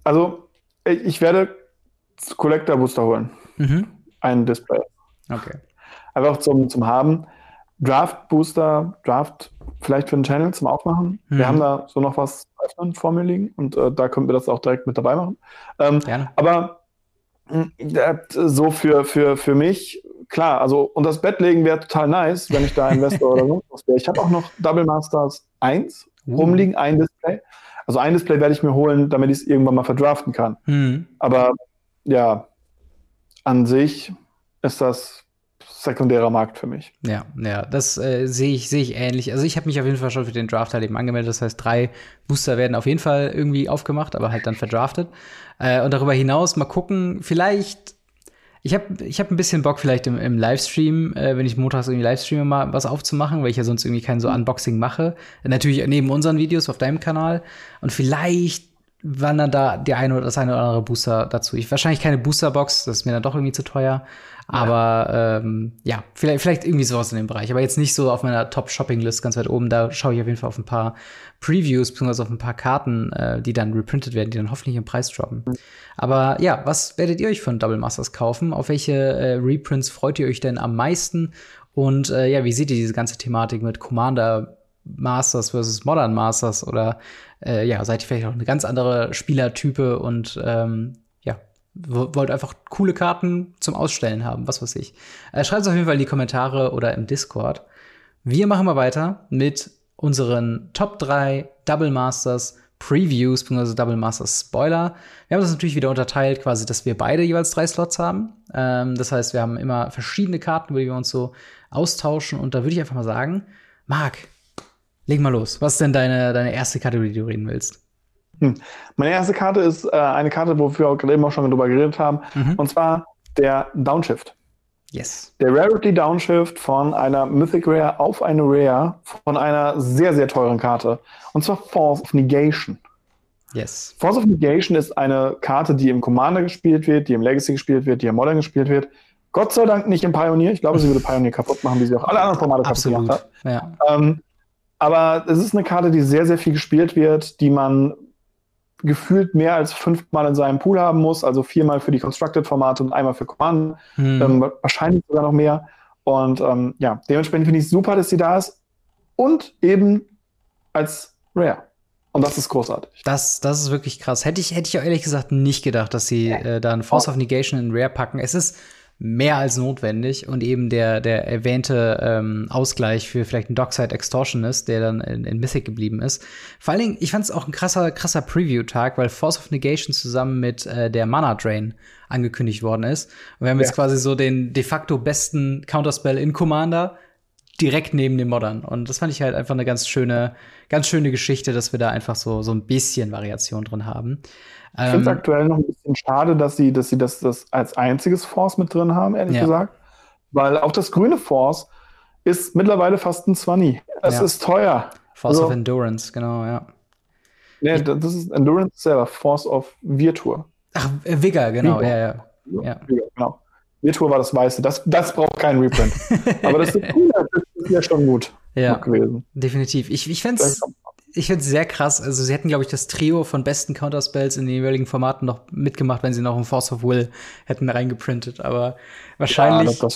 Also, ich werde Collector Booster holen. Mhm. Ein Display. Okay. Einfach zum, zum Haben. Draft Booster, Draft vielleicht für den Channel zum Aufmachen. Mhm. Wir haben da so noch was öffnen vor mir liegen und äh, da können wir das auch direkt mit dabei machen. Ähm, Gerne. Aber So für, für, für mich, klar, also und das Bett legen wäre total nice, wenn ich da Investor oder sonst was wäre. Ich habe auch noch Double Masters 1 uh. rumliegen, ein Display. Also ein Display werde ich mir holen, damit ich es irgendwann mal verdraften kann. Mhm. Aber ja, an sich ist das sekundärer Markt für mich. Ja, ja, das äh, sehe ich, sehe ich ähnlich. Also ich habe mich auf jeden Fall schon für den Draft halt eben angemeldet. Das heißt, drei Booster werden auf jeden Fall irgendwie aufgemacht, aber halt dann verdraftet. Äh, und darüber hinaus mal gucken, vielleicht ich habe ich hab ein bisschen Bock, vielleicht im, im Livestream, äh, wenn ich montags irgendwie Livestreame, mal was aufzumachen, weil ich ja sonst irgendwie kein so Unboxing mache. Natürlich neben unseren Videos auf deinem Kanal. Und vielleicht wandern da die eine oder das eine oder andere Booster dazu. Ich wahrscheinlich keine Boosterbox, das ist mir dann doch irgendwie zu teuer. Aber ja, ähm, ja vielleicht, vielleicht irgendwie sowas in dem Bereich. Aber jetzt nicht so auf meiner Top-Shopping-List ganz weit oben. Da schaue ich auf jeden Fall auf ein paar Previews, beziehungsweise auf ein paar Karten, äh, die dann reprintet werden, die dann hoffentlich im Preis droppen. Aber ja, was werdet ihr euch von Double Masters kaufen? Auf welche äh, Reprints freut ihr euch denn am meisten? Und äh, ja, wie seht ihr diese ganze Thematik mit Commander Masters versus Modern Masters? Oder äh, ja, seid ihr vielleicht auch eine ganz andere Spielertype und ähm, wollt einfach coole Karten zum Ausstellen haben, was weiß ich. Äh, Schreibt es auf jeden Fall in die Kommentare oder im Discord. Wir machen mal weiter mit unseren Top 3 Double Masters Previews bzw. Double Masters Spoiler. Wir haben das natürlich wieder unterteilt, quasi, dass wir beide jeweils drei Slots haben. Ähm, das heißt, wir haben immer verschiedene Karten, über die wir uns so austauschen. Und da würde ich einfach mal sagen, Marc, leg mal los. Was ist denn deine, deine erste Kategorie, die du reden willst? Hm. Meine erste Karte ist äh, eine Karte, wofür wir gerade eben auch schon drüber geredet haben, mhm. und zwar der Downshift. Yes. Der Rarity Downshift von einer Mythic Rare auf eine Rare von einer sehr, sehr teuren Karte. Und zwar Force of Negation. Yes. Force of Negation ist eine Karte, die im Commander gespielt wird, die im Legacy gespielt wird, die im Modern gespielt wird. Gott sei Dank nicht im Pioneer. Ich glaube, sie würde Pioneer kaputt machen, wie sie auch alle anderen Formate kaputt gemacht hat. Ja. Ähm, aber es ist eine Karte, die sehr, sehr viel gespielt wird, die man gefühlt mehr als fünfmal in seinem Pool haben muss, also viermal für die Constructed-Formate und einmal für Command, hm. ähm, wahrscheinlich sogar noch mehr. Und ähm, ja, dementsprechend finde ich super, dass sie da ist und eben als Rare. Und das ist großartig. Das, das ist wirklich krass. Hätte ich, hätte ich ehrlich gesagt nicht gedacht, dass sie äh, da ein Force of Negation in Rare packen. Es ist mehr als notwendig und eben der, der erwähnte ähm, Ausgleich für vielleicht einen Dockside Extortionist, der dann in, in Mythic geblieben ist. Vor allen Dingen, ich fand es auch ein krasser, krasser Preview-Tag, weil Force of Negation zusammen mit äh, der Mana Drain angekündigt worden ist. Und wir haben ja. jetzt quasi so den de facto besten Counterspell in Commander direkt neben dem Modern. Und das fand ich halt einfach eine ganz schöne, ganz schöne Geschichte, dass wir da einfach so, so ein bisschen Variation drin haben. Ich finde es ähm, aktuell noch ein bisschen schade, dass sie, dass sie das, das als einziges Force mit drin haben, ehrlich ja. gesagt. Weil auch das grüne Force ist mittlerweile fast ein 20. Es ja. ist teuer. Force also, of Endurance, genau, ja. Nee, das ist Endurance selber, Force of Virtur. Ach, Vigor, genau, Vigor. ja, ja. ja. Vigor, genau. Virtur war das Weiße. Das, das braucht keinen Reprint. Aber das ist, das ist ja schon gut ja, gewesen. Definitiv. Ich, ich fände es ich finde es sehr krass. Also sie hätten, glaube ich, das Trio von besten Counterspells in den jeweiligen Formaten noch mitgemacht, wenn sie noch ein Force of Will hätten reingeprintet. Aber wahrscheinlich, ja,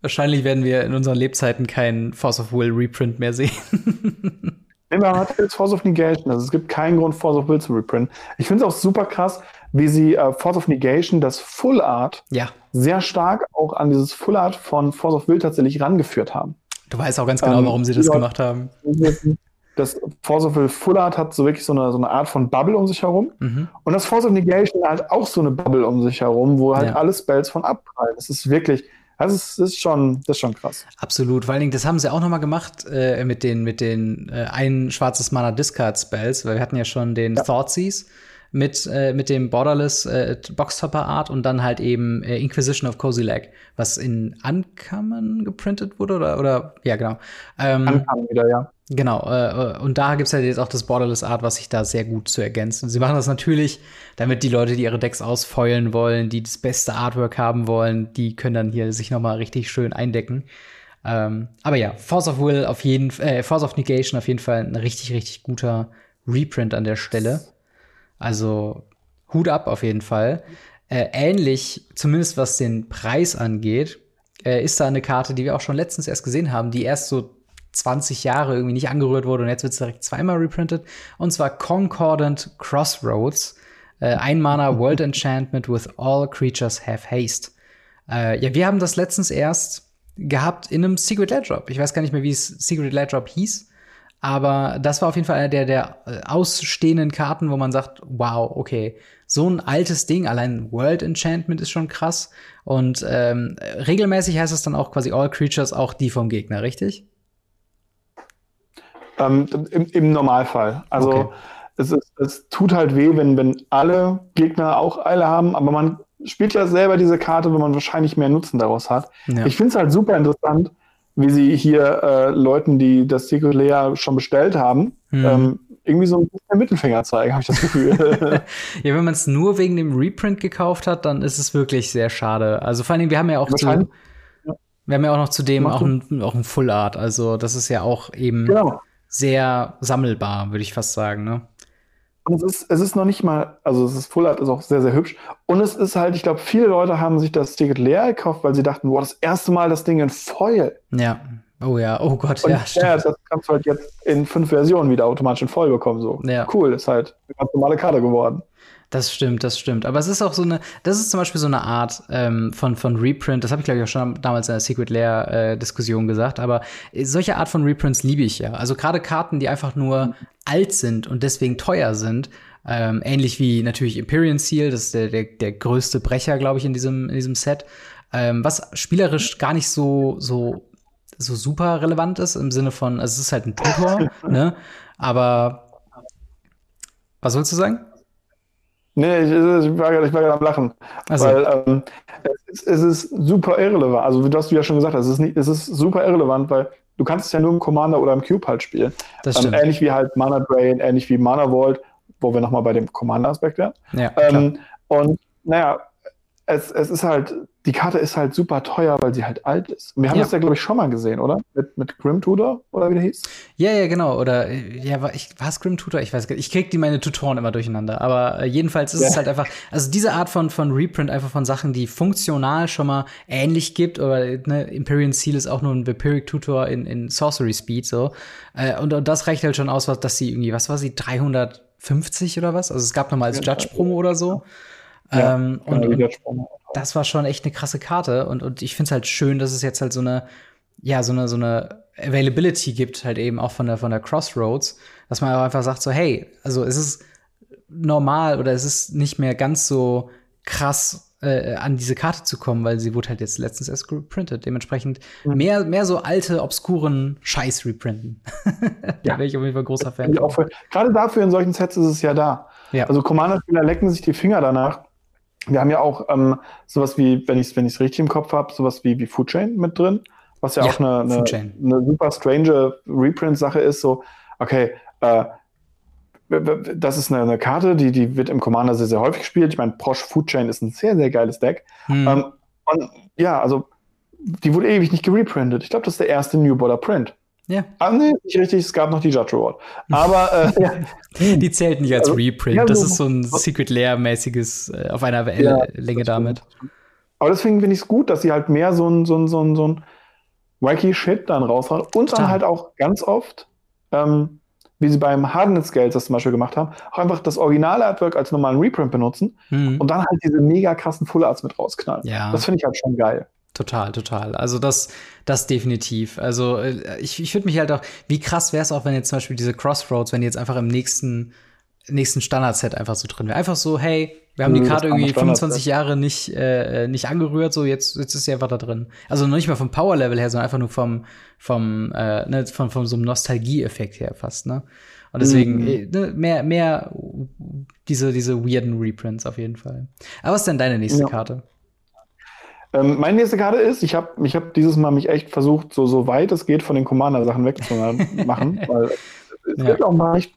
wahrscheinlich werden wir in unseren Lebzeiten keinen Force of Will Reprint mehr sehen. Nee, man hat jetzt Force of Negation. Also es gibt keinen Grund, Force of Will zu reprinten. Ich finde es auch super krass, wie sie äh, Force of Negation, das Full Art, ja. sehr stark auch an dieses Full Art von Force of Will tatsächlich rangeführt haben. Du weißt auch ganz genau, ähm, warum sie das gemacht haben das Force of Will Full Art hat so wirklich so eine, so eine Art von Bubble um sich herum. Mhm. Und das Force of Negation hat auch so eine Bubble um sich herum, wo halt ja. alle Spells von abprallen. Das ist wirklich, das ist, das ist, schon, das ist schon krass. Absolut. Vor allen Dingen, das haben sie auch noch mal gemacht äh, mit den, mit den äh, ein schwarzes Mana Discard Spells, weil wir hatten ja schon den ja. Thoughtseize mit, äh, mit dem Borderless äh, Boxtopper Art und dann halt eben äh, Inquisition of Cozy Leg, was in Uncommon geprintet wurde oder, oder ja, genau. Ähm, Uncommon wieder, ja. Genau, äh, und da gibt es halt jetzt auch das Borderless Art, was sich da sehr gut zu ergänzen. Sie machen das natürlich, damit die Leute, die ihre Decks ausfeulen wollen, die das beste Artwork haben wollen, die können dann hier sich noch mal richtig schön eindecken. Ähm, aber ja, Force of Will auf jeden äh, Force of Negation auf jeden Fall ein richtig, richtig guter Reprint an der Stelle. Also Hut ab auf jeden Fall. Äh, ähnlich, zumindest was den Preis angeht, äh, ist da eine Karte, die wir auch schon letztens erst gesehen haben, die erst so 20 Jahre irgendwie nicht angerührt wurde und jetzt wird es direkt zweimal reprintet. Und zwar Concordant Crossroads. Äh, ein Mana World Enchantment with all creatures have haste. Äh, ja, wir haben das letztens erst gehabt in einem Secret Lair Drop. Ich weiß gar nicht mehr, wie es Secret Lair Drop hieß. Aber das war auf jeden Fall einer der, der äh, ausstehenden Karten, wo man sagt, wow, okay, so ein altes Ding, allein World Enchantment ist schon krass. Und ähm, regelmäßig heißt es dann auch quasi All Creatures, auch die vom Gegner, richtig? Ähm, im, im, Normalfall. Also okay. es, ist, es tut halt weh, wenn, wenn alle Gegner auch Eile haben, aber man spielt ja selber diese Karte, wenn man wahrscheinlich mehr Nutzen daraus hat. Ja. Ich finde es halt super interessant, wie sie hier äh, Leuten, die das Secret Layer schon bestellt haben, hm. ähm, irgendwie so ein bisschen Mittelfinger zeigen, habe ich das Gefühl. ja, wenn man es nur wegen dem Reprint gekauft hat, dann ist es wirklich sehr schade. Also vor allen Dingen, wir haben ja auch zu, wir haben ja auch noch zudem auch ein, auch ein Full Art. Also das ist ja auch eben genau. sehr sammelbar, würde ich fast sagen. Ne? Und es ist, es ist noch nicht mal, also es ist Full Art ist auch sehr, sehr hübsch. Und es ist halt, ich glaube, viele Leute haben sich das Ticket leer gekauft, weil sie dachten, boah, das erste Mal das Ding in Foil. Ja. Oh ja, oh Gott, und ja, stimmt. Ja, das kannst du halt jetzt in fünf Versionen wieder automatisch in Foil bekommen. So. Ja. Cool, ist halt eine ganz normale Karte geworden. Das stimmt, das stimmt. Aber es ist auch so eine, das ist zum Beispiel so eine Art ähm, von, von Reprint, das habe ich glaube ich auch schon damals in der Secret Lair-Diskussion äh, gesagt, aber solche Art von Reprints liebe ich ja. Also gerade Karten, die einfach nur mhm. alt sind und deswegen teuer sind, ähm, ähnlich wie natürlich Imperial Seal, das ist der, der, der größte Brecher, glaube ich, in diesem, in diesem Set. Ähm, was spielerisch gar nicht so, so, so super relevant ist, im Sinne von, also es ist halt ein Tutor, ne? Aber was sollst du sagen? Nee, ich, ich war gerade am Lachen. Also. Weil ähm, es, ist, es, ist, super irrelevant. Also, du hast ja schon gesagt, es ist, nicht, es ist super irrelevant, weil du kannst es ja nur im Commander oder im Cube halt spielen. Das ähm, ähnlich wie halt Mana Drain, ähnlich wie Mana Vault, wo wir nochmal bei dem Commander-Aspekt wären. Ja, ähm, und naja, es, es ist halt, die Karte ist halt super teuer, weil sie halt alt ist. Wir haben ja. das ja, glaube ich, schon mal gesehen, oder? Mit, mit Grim Tutor, oder wie der hieß? Ja, ja, genau. Oder, ja, war, es Grim Tutor? Ich weiß gar nicht. Ich krieg die meine Tutoren immer durcheinander. Aber äh, jedenfalls ist ja. es halt einfach, also diese Art von, von Reprint einfach von Sachen, die funktional schon mal ähnlich gibt, oder ne, Imperial Seal ist auch nur ein Vampiric Tutor in, in Sorcery Speed, so. Äh, und, und das reicht halt schon aus, was, dass sie irgendwie, was war sie, 350 oder was? Also es gab nochmal als Judge-Promo oder so. Ja, ähm, und, und das war schon echt eine krasse Karte. Und, und ich finde es halt schön, dass es jetzt halt so eine, ja, so eine, so eine Availability gibt, halt eben auch von der, von der Crossroads, dass man einfach sagt, so, hey, also es ist normal oder es ist nicht mehr ganz so krass äh, an diese Karte zu kommen, weil sie wurde halt jetzt letztens erst reprintet. Dementsprechend mhm. mehr, mehr so alte, obskuren Scheiß reprinten. da ja. wäre ich auf jeden Fall großer Fan. Gerade dafür in solchen Sets ist es ja da. Ja. Also Commander-Spieler lecken sich die Finger danach, wir haben ja auch ähm, sowas wie, wenn ich es wenn richtig im Kopf habe, sowas wie, wie Food Chain mit drin, was ja, ja auch eine, eine, eine, super strange Reprint-Sache ist. So, okay, äh, das ist eine, eine, Karte, die, die wird im Commander sehr, sehr häufig gespielt. Ich meine, Prosh Food Chain ist ein sehr, sehr geiles Deck. Hm. Ähm, und ja, also die wurde ewig nicht gereprintet. Ich glaube, das ist der erste New Border Print. Ja. Ah, nee, nicht richtig, es gab noch die Judge Award. Aber äh, ja. Die zählt nicht als also, Reprint. Das ist so ein Secret Lair-mäßiges äh, auf einer ja, Länge damit. Aber deswegen finde ich es gut, dass sie halt mehr so ein, so ein, so ein, so ein wacky Shit dann raushauen. Und dann halt auch ganz oft, ähm, wie sie beim Hardness Scales das zum Beispiel gemacht haben, auch einfach das originale Artwork als normalen Reprint benutzen mhm. und dann halt diese mega krassen Full Arts mit rausknallen. Ja. Das finde ich halt schon geil. Total, total. Also das, das definitiv. Also äh, ich, ich würde mich halt auch, wie krass wäre es auch, wenn jetzt zum Beispiel diese Crossroads, wenn die jetzt einfach im nächsten, nächsten Standard-Set einfach so drin wäre. Einfach so, hey, wir haben die Karte irgendwie 25 Jahre nicht, äh, nicht angerührt, so jetzt, jetzt ist sie einfach da drin. Also noch nicht mal vom Power-Level her, sondern einfach nur vom, vom, äh, ne, von, von so einem Nostalgie-Effekt her fast, ne? Und deswegen mhm. Äh, ne, mehr, mehr diese, diese weirden Reprints auf jeden Fall. Aber was ist denn deine nächste ja. Karte? Ähm, meine nächste Karte ist, ich habe ich hab dieses Mal mich echt versucht, so, so weit es geht von den Commander-Sachen wegzumachen, weil es ja. auch mal nicht.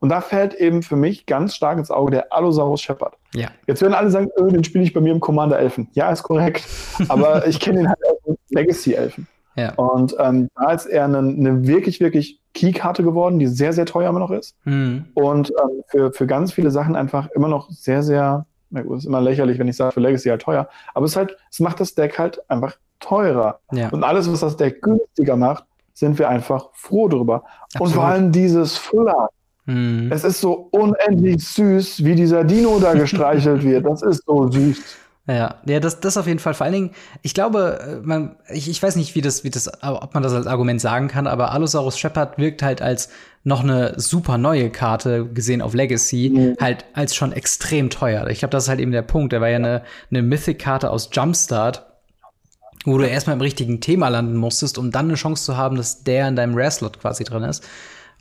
Und da fällt eben für mich ganz stark ins Auge der Allosaurus Shepard. Ja. Jetzt werden alle sagen, öh, den spiele ich bei mir im Commander Elfen. Ja, ist korrekt. Aber ich kenne ihn halt als Legacy Elfen. Ja. Und ähm, da ist er eine, eine wirklich, wirklich Key-Karte geworden, die sehr, sehr teuer immer noch ist. Mhm. Und ähm, für, für ganz viele Sachen einfach immer noch sehr, sehr na gut, ist immer lächerlich, wenn ich sage, für Legacy halt teuer. Aber es ist halt, es macht das Deck halt einfach teurer. Ja. Und alles, was das Deck günstiger macht, sind wir einfach froh drüber. Absolut. Und vor allem dieses Fuller. Mhm. Es ist so unendlich süß, wie dieser Dino da gestreichelt wird. Das ist so süß. Ja, ja, das, das auf jeden Fall. Vor allen Dingen, ich glaube, äh, man, ich, ich weiß nicht, wie das, wie das, ob man das als Argument sagen kann, aber Allosaurus Shepard wirkt halt als noch eine super neue Karte gesehen auf Legacy, mhm. halt als schon extrem teuer. Ich glaube, das ist halt eben der Punkt. Der war ja eine, eine Mythic-Karte aus Jumpstart, wo du erstmal im richtigen Thema landen musstest, um dann eine Chance zu haben, dass der in deinem Rare-Slot quasi drin ist.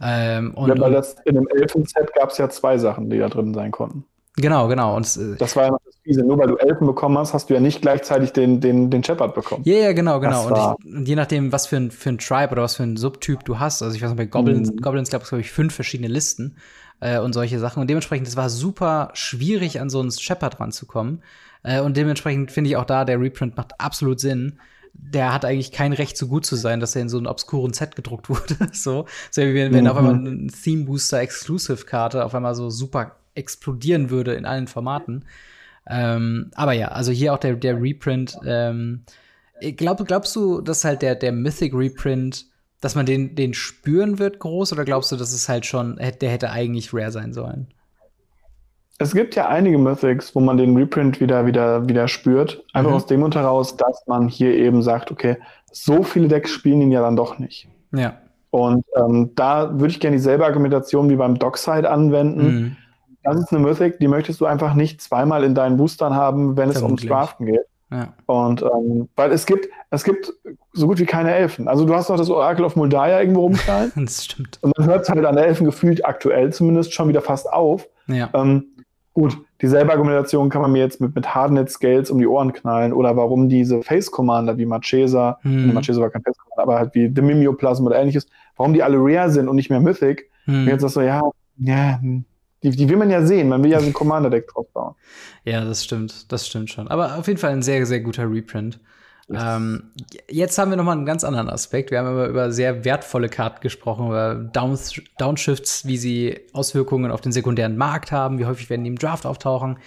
Ähm, und, ja, weil das in dem Elfen-Set gab es ja zwei Sachen, die da drin sein konnten. Genau, genau. Und, äh, das war ja noch das Fiese. Nur weil du Elfen bekommen hast, hast du ja nicht gleichzeitig den, den, den Shepard bekommen. Ja, yeah, ja, genau, genau. Und, ich, und, je nachdem, was für ein, für ein Tribe oder was für ein Subtyp du hast, also ich weiß nicht, bei Goblins, mhm. Goblins glaube ich, fünf verschiedene Listen äh, und solche Sachen. Und dementsprechend, es war super schwierig, an so einen Shepard ranzukommen. Äh, und dementsprechend finde ich auch da, der Reprint macht absolut Sinn der hat eigentlich kein Recht, so gut zu sein, dass er in so einem obskuren Set gedruckt wurde. so, so wie wenn, wenn mhm. auf einmal eine Theme Booster Exclusive Karte auf einmal so super explodieren würde in allen Formaten. Ähm, aber ja, also hier auch der, der Reprint. Ähm, glaub, glaubst du, dass halt der, der Mythic Reprint, dass man den, den spüren wird groß oder glaubst du, dass es halt schon, der hätte eigentlich rare sein sollen? Es gibt ja einige Mythics, wo man den Reprint wieder, wieder, wieder spürt. Einfach mhm. aus dem Grund heraus, dass man hier eben sagt, okay, so viele Decks spielen ihn ja dann doch nicht. Ja. Und ähm, da würde ich gerne dieselbe Argumentation wie beim Dockside anwenden. Mhm. Das ist eine Mythic, die möchtest du einfach nicht zweimal in deinen Boostern haben, wenn es ums Draften geht. Ja. Und ähm, weil es gibt, es gibt so gut wie keine Elfen. Also du hast noch das Orakel of Moldaya irgendwo rumknallen. das stimmt. Und man hört halt an Elfen gefühlt aktuell zumindest schon wieder fast auf. Ja. Ähm, gut, dieselbe Argumentation kann man mir jetzt mit, mit Hardnet Scales um die Ohren knallen oder warum diese Face Commander wie Marchesa, hm. Marchesa war kein Face Commander, aber halt wie The Mimeoplasm oder ähnliches, warum die alle rare sind und nicht mehr Mythic. Hm. Und jetzt sagst du, ja, ja, hm, die, die will man ja sehen. Man will ja so ein Commander-Deck drauf bauen. Ja, das stimmt. Das stimmt schon. Aber auf jeden Fall ein sehr, sehr guter Reprint. Ähm, jetzt haben wir noch mal einen ganz anderen Aspekt. Wir haben über, über sehr wertvolle Karten gesprochen, über Downs, Downshifts, wie sie Auswirkungen auf den sekundären Markt haben, wie häufig werden die im Draft auftauchen.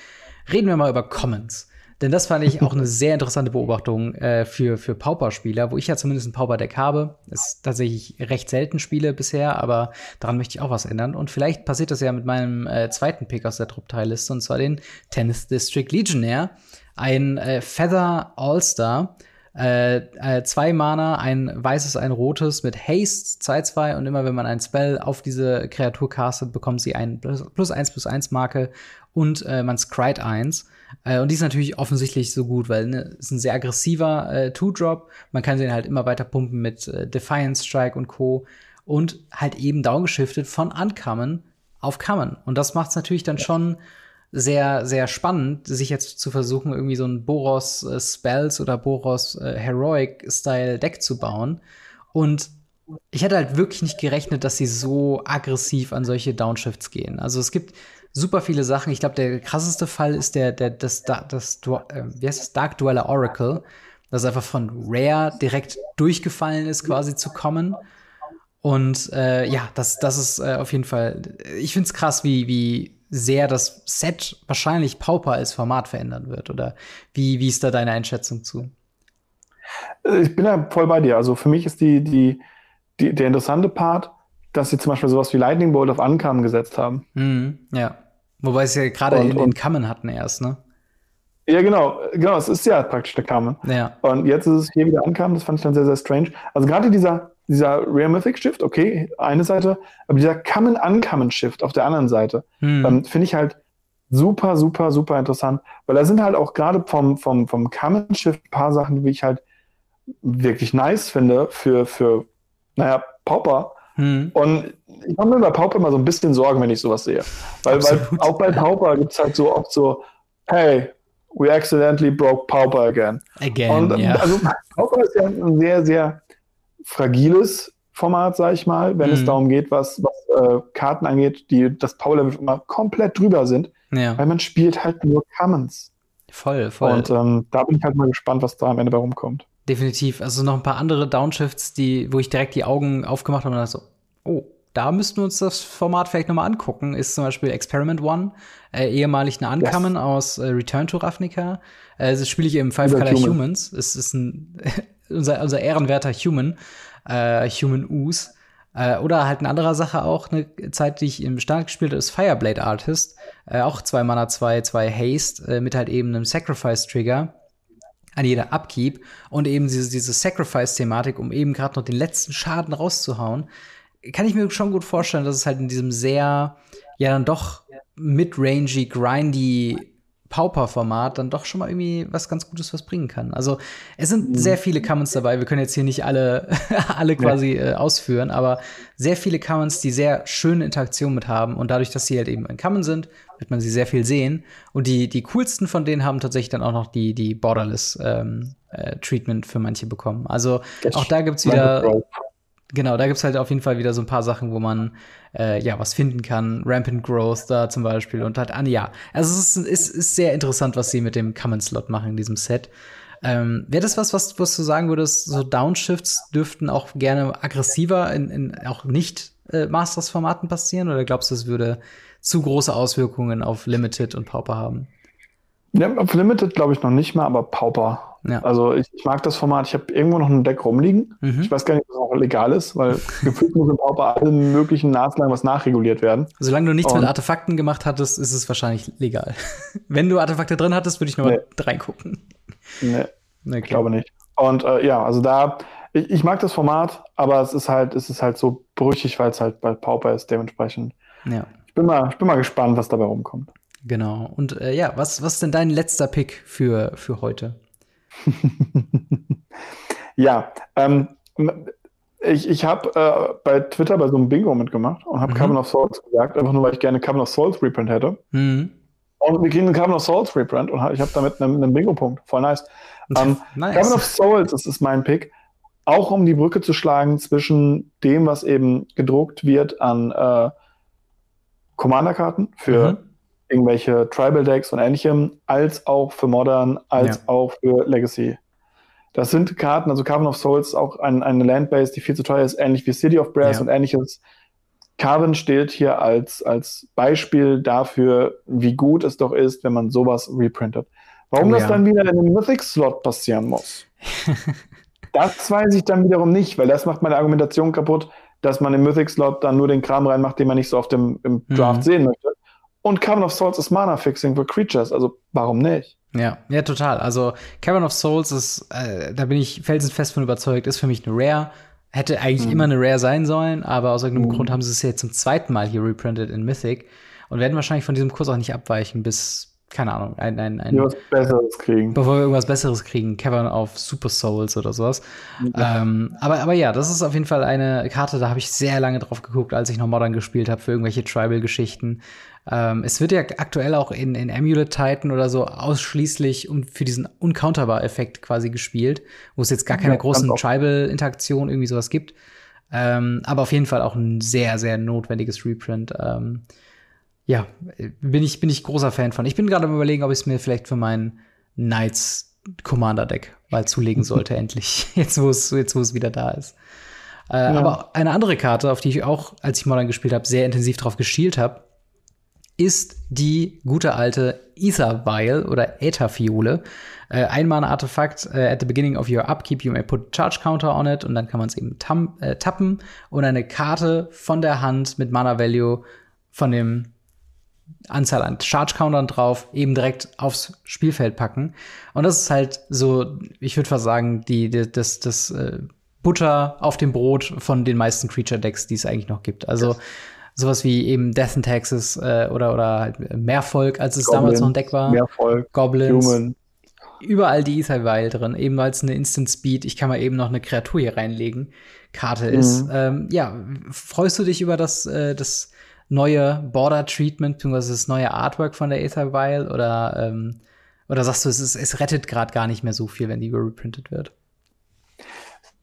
Reden wir mal über Commons. Denn das fand ich auch eine sehr interessante Beobachtung äh, für, für Pauper-Spieler, wo ich ja zumindest ein Pauper-Deck habe. ist tatsächlich recht selten spiele bisher, aber daran möchte ich auch was ändern. Und vielleicht passiert das ja mit meinem äh, zweiten Pick aus der Trupp-Teilliste, und zwar den Tennis District Legionnaire. Ein äh, Feather All-Star. Äh, äh, zwei Mana, ein weißes, ein rotes mit Haste, 2-2 und immer wenn man ein Spell auf diese Kreatur castet, bekommt sie ein plus 1 plus 1 Marke und äh, man scryt 1. Äh, und die ist natürlich offensichtlich so gut, weil ne, ist ein sehr aggressiver äh, Two-Drop. Man kann den halt immer weiter pumpen mit äh, Defiance Strike und Co. Und halt eben downgeschiftet von Uncommon auf Common. Und das macht es natürlich dann schon sehr, sehr spannend, sich jetzt zu versuchen, irgendwie so ein Boros äh, Spells oder Boros äh, Heroic Style Deck zu bauen. Und ich hätte halt wirklich nicht gerechnet, dass sie so aggressiv an solche Downshifts gehen. Also es gibt super viele Sachen. Ich glaube, der krasseste Fall ist der, der, das, das, das äh, wie heißt das? Dark Dweller Oracle, das einfach von Rare direkt durchgefallen ist, quasi zu kommen. Und äh, ja, das, das ist äh, auf jeden Fall, ich finde es krass, wie, wie sehr das Set wahrscheinlich Pauper als Format verändern wird. Oder wie, wie ist da deine Einschätzung zu? Äh, ich bin da voll bei dir. Also für mich ist die, die, die, der interessante Part, dass sie zum Beispiel sowas wie Lightning Bolt auf Ankamen gesetzt haben. Mhm, ja. Wobei sie ja gerade in den Kammen hatten erst, ne? Ja, genau, genau, es ist ja praktisch der Kamen. Ja. Und jetzt ist es hier wieder ankamen, das fand ich dann sehr, sehr strange. Also gerade dieser, dieser Rare Mythic Shift, okay, eine Seite, aber dieser Kamen Ankamen Shift auf der anderen Seite, hm. ähm, finde ich halt super, super, super interessant, weil da sind halt auch gerade vom, vom, vom Kamen Shift ein paar Sachen, die ich halt wirklich nice finde für, für, naja, Pauper. Hm. Und ich mache mir bei Pauper immer so ein bisschen Sorgen, wenn ich sowas sehe. Weil, weil auch bei Pauper gibt es halt so oft so, hey, we accidentally broke Pauper again. Again, Und, yeah. Also Pauper ist ja ein sehr, sehr fragiles Format, sag ich mal, wenn hm. es darum geht, was, was äh, Karten angeht, die das Power-Level immer komplett drüber sind. Ja. Weil man spielt halt nur Commons. Voll, voll. Und ähm, da bin ich halt mal gespannt, was da am Ende bei rumkommt. Definitiv. Also noch ein paar andere Downshifts, die, wo ich direkt die Augen aufgemacht habe und dachte so, oh, da müssten wir uns das Format vielleicht nochmal angucken. Ist zum Beispiel Experiment One, äh, ehemalig eine Ankamen yes. aus äh, Return to Ravnica. Äh, das spiele ich im Five Color Human. Humans. Es ist ein unser, unser ehrenwerter Human, äh, Human Ooze. Äh, oder halt eine andere Sache auch, eine Zeit, die ich im Standard gespielt habe, ist Fireblade Artist. Äh, auch zwei Mana, zwei, zwei Haste, äh, mit halt eben einem Sacrifice-Trigger an jeder Upkeep und eben diese, diese Sacrifice-Thematik, um eben gerade noch den letzten Schaden rauszuhauen. Kann ich mir schon gut vorstellen, dass es halt in diesem sehr, ja, dann doch mid-rangy, grindy Pauper-Format dann doch schon mal irgendwie was ganz Gutes was bringen kann. Also es sind mhm. sehr viele Commons dabei. Wir können jetzt hier nicht alle, alle quasi äh, ausführen, aber sehr viele Commons, die sehr schöne Interaktion mit haben. Und dadurch, dass sie halt eben ein Common sind, wird man sie sehr viel sehen. Und die, die coolsten von denen haben tatsächlich dann auch noch die, die Borderless ähm, äh, Treatment für manche bekommen. Also das auch da gibt's wieder. Genau, da gibt's halt auf jeden Fall wieder so ein paar Sachen, wo man äh, ja was finden kann. Rampant Growth da zum Beispiel und halt, ah, ja. Also es ist, ist, ist sehr interessant, was sie mit dem Common-Slot machen in diesem Set. Ähm, Wäre das was, was, was du sagen würdest, so Downshifts dürften auch gerne aggressiver in, in auch nicht äh, Masters-Formaten passieren? Oder glaubst du, es würde zu große Auswirkungen auf Limited und Pauper haben? Ja, auf Limited glaube ich noch nicht mal, aber Pauper ja. Also ich, ich, mag das Format. Ich habe irgendwo noch ein Deck rumliegen. Mhm. Ich weiß gar nicht, ob das auch legal ist, weil gefühlt muss im Pauper allen möglichen Naslagen was nachreguliert werden. Solange du nichts Und mit Artefakten gemacht hattest, ist es wahrscheinlich legal. Wenn du Artefakte drin hattest, würde ich nur nee. reingucken. Nee, okay. ich glaube nicht. Und äh, ja, also da, ich, ich, mag das Format, aber es ist halt, es ist halt so brüchig, weil es halt bei Pauper ist, dementsprechend. Ja. Ich bin mal, ich bin mal gespannt, was dabei rumkommt. Genau. Und äh, ja, was, was ist denn dein letzter Pick für, für heute? ja, ähm, ich, ich habe äh, bei Twitter bei so einem Bingo mitgemacht und habe mhm. Carbon of Souls gesagt, einfach nur, weil ich gerne Carbon of Souls Reprint hätte. Mhm. Und wir kriegen einen Carbon of Souls Reprint und ich habe damit einen, einen Bingo-Punkt. Voll nice. Ähm, nice. Carbon of Souls, das ist mein Pick, auch um die Brücke zu schlagen zwischen dem, was eben gedruckt wird an äh, Commander-Karten für mhm irgendwelche Tribal Decks und ähnlichem, als auch für Modern, als ja. auch für Legacy. Das sind Karten, also Carbon of Souls, auch ein, eine Landbase, die viel zu teuer ist, ähnlich wie City of Brass ja. und ähnliches. Carbon steht hier als, als Beispiel dafür, wie gut es doch ist, wenn man sowas reprintet. Warum oh, das ja. dann wieder in einem Mythic-Slot passieren muss, das weiß ich dann wiederum nicht, weil das macht meine Argumentation kaputt, dass man im Mythic-Slot dann nur den Kram reinmacht, den man nicht so oft im, im Draft mhm. sehen möchte. Und Cavern of Souls ist Mana-Fixing für Creatures, also warum nicht? Ja, ja, total. Also Cavern of Souls ist, äh, da bin ich felsenfest von überzeugt, ist für mich eine Rare. Hätte eigentlich mhm. immer eine Rare sein sollen, aber aus irgendeinem mhm. Grund haben sie es jetzt zum zweiten Mal hier reprintet in Mythic und werden wahrscheinlich von diesem Kurs auch nicht abweichen, bis keine Ahnung, ein, ein, ein was Besseres kriegen. Bevor wir irgendwas Besseres kriegen, Cavern auf Super Souls oder sowas. Ja. Ähm, aber, aber ja, das ist auf jeden Fall eine Karte, da habe ich sehr lange drauf geguckt, als ich noch Modern gespielt habe für irgendwelche Tribal-Geschichten. Ähm, es wird ja aktuell auch in, in Amulet Titan oder so ausschließlich um, für diesen Uncounterbar-Effekt quasi gespielt, wo es jetzt gar keine ja, großen Tribal-Interaktionen irgendwie sowas gibt. Ähm, aber auf jeden Fall auch ein sehr, sehr notwendiges Reprint. Ähm, ja, bin ich, bin ich großer Fan von. Ich bin gerade am überlegen, ob ich es mir vielleicht für mein Knights Commander Deck mal zulegen sollte, endlich. Jetzt, wo es, jetzt, wo es wieder da ist. Äh, ja. Aber eine andere Karte, auf die ich auch, als ich Modern gespielt habe, sehr intensiv drauf geschielt habe, ist die gute alte Ether Vial oder Ätherfiole. Äh, ein Mana-Artefakt, äh, at the beginning of your upkeep, you may put Charge Counter on it und dann kann man es eben äh, tappen und eine Karte von der Hand mit Mana-Value von dem Anzahl an Charge-Countern drauf, eben direkt aufs Spielfeld packen. Und das ist halt so, ich würde fast sagen, die, die, das, das äh, Butter auf dem Brot von den meisten Creature-Decks, die es eigentlich noch gibt. Also yes. sowas wie eben Death and Taxes äh, oder, oder halt Mehrvolk, als es Goblin, damals noch ein Deck war. Mehrvolk, Goblins. Human. Überall die Ether-Weil drin, eben weil es eine Instant Speed, ich kann mal eben noch eine Kreatur hier reinlegen, Karte ist. Mhm. Ähm, ja, freust du dich über das, äh, das neue Border Treatment, beziehungsweise das neue Artwork von der Ethervial oder, ähm, oder sagst du, es, ist, es rettet gerade gar nicht mehr so viel, wenn die reprintet wird?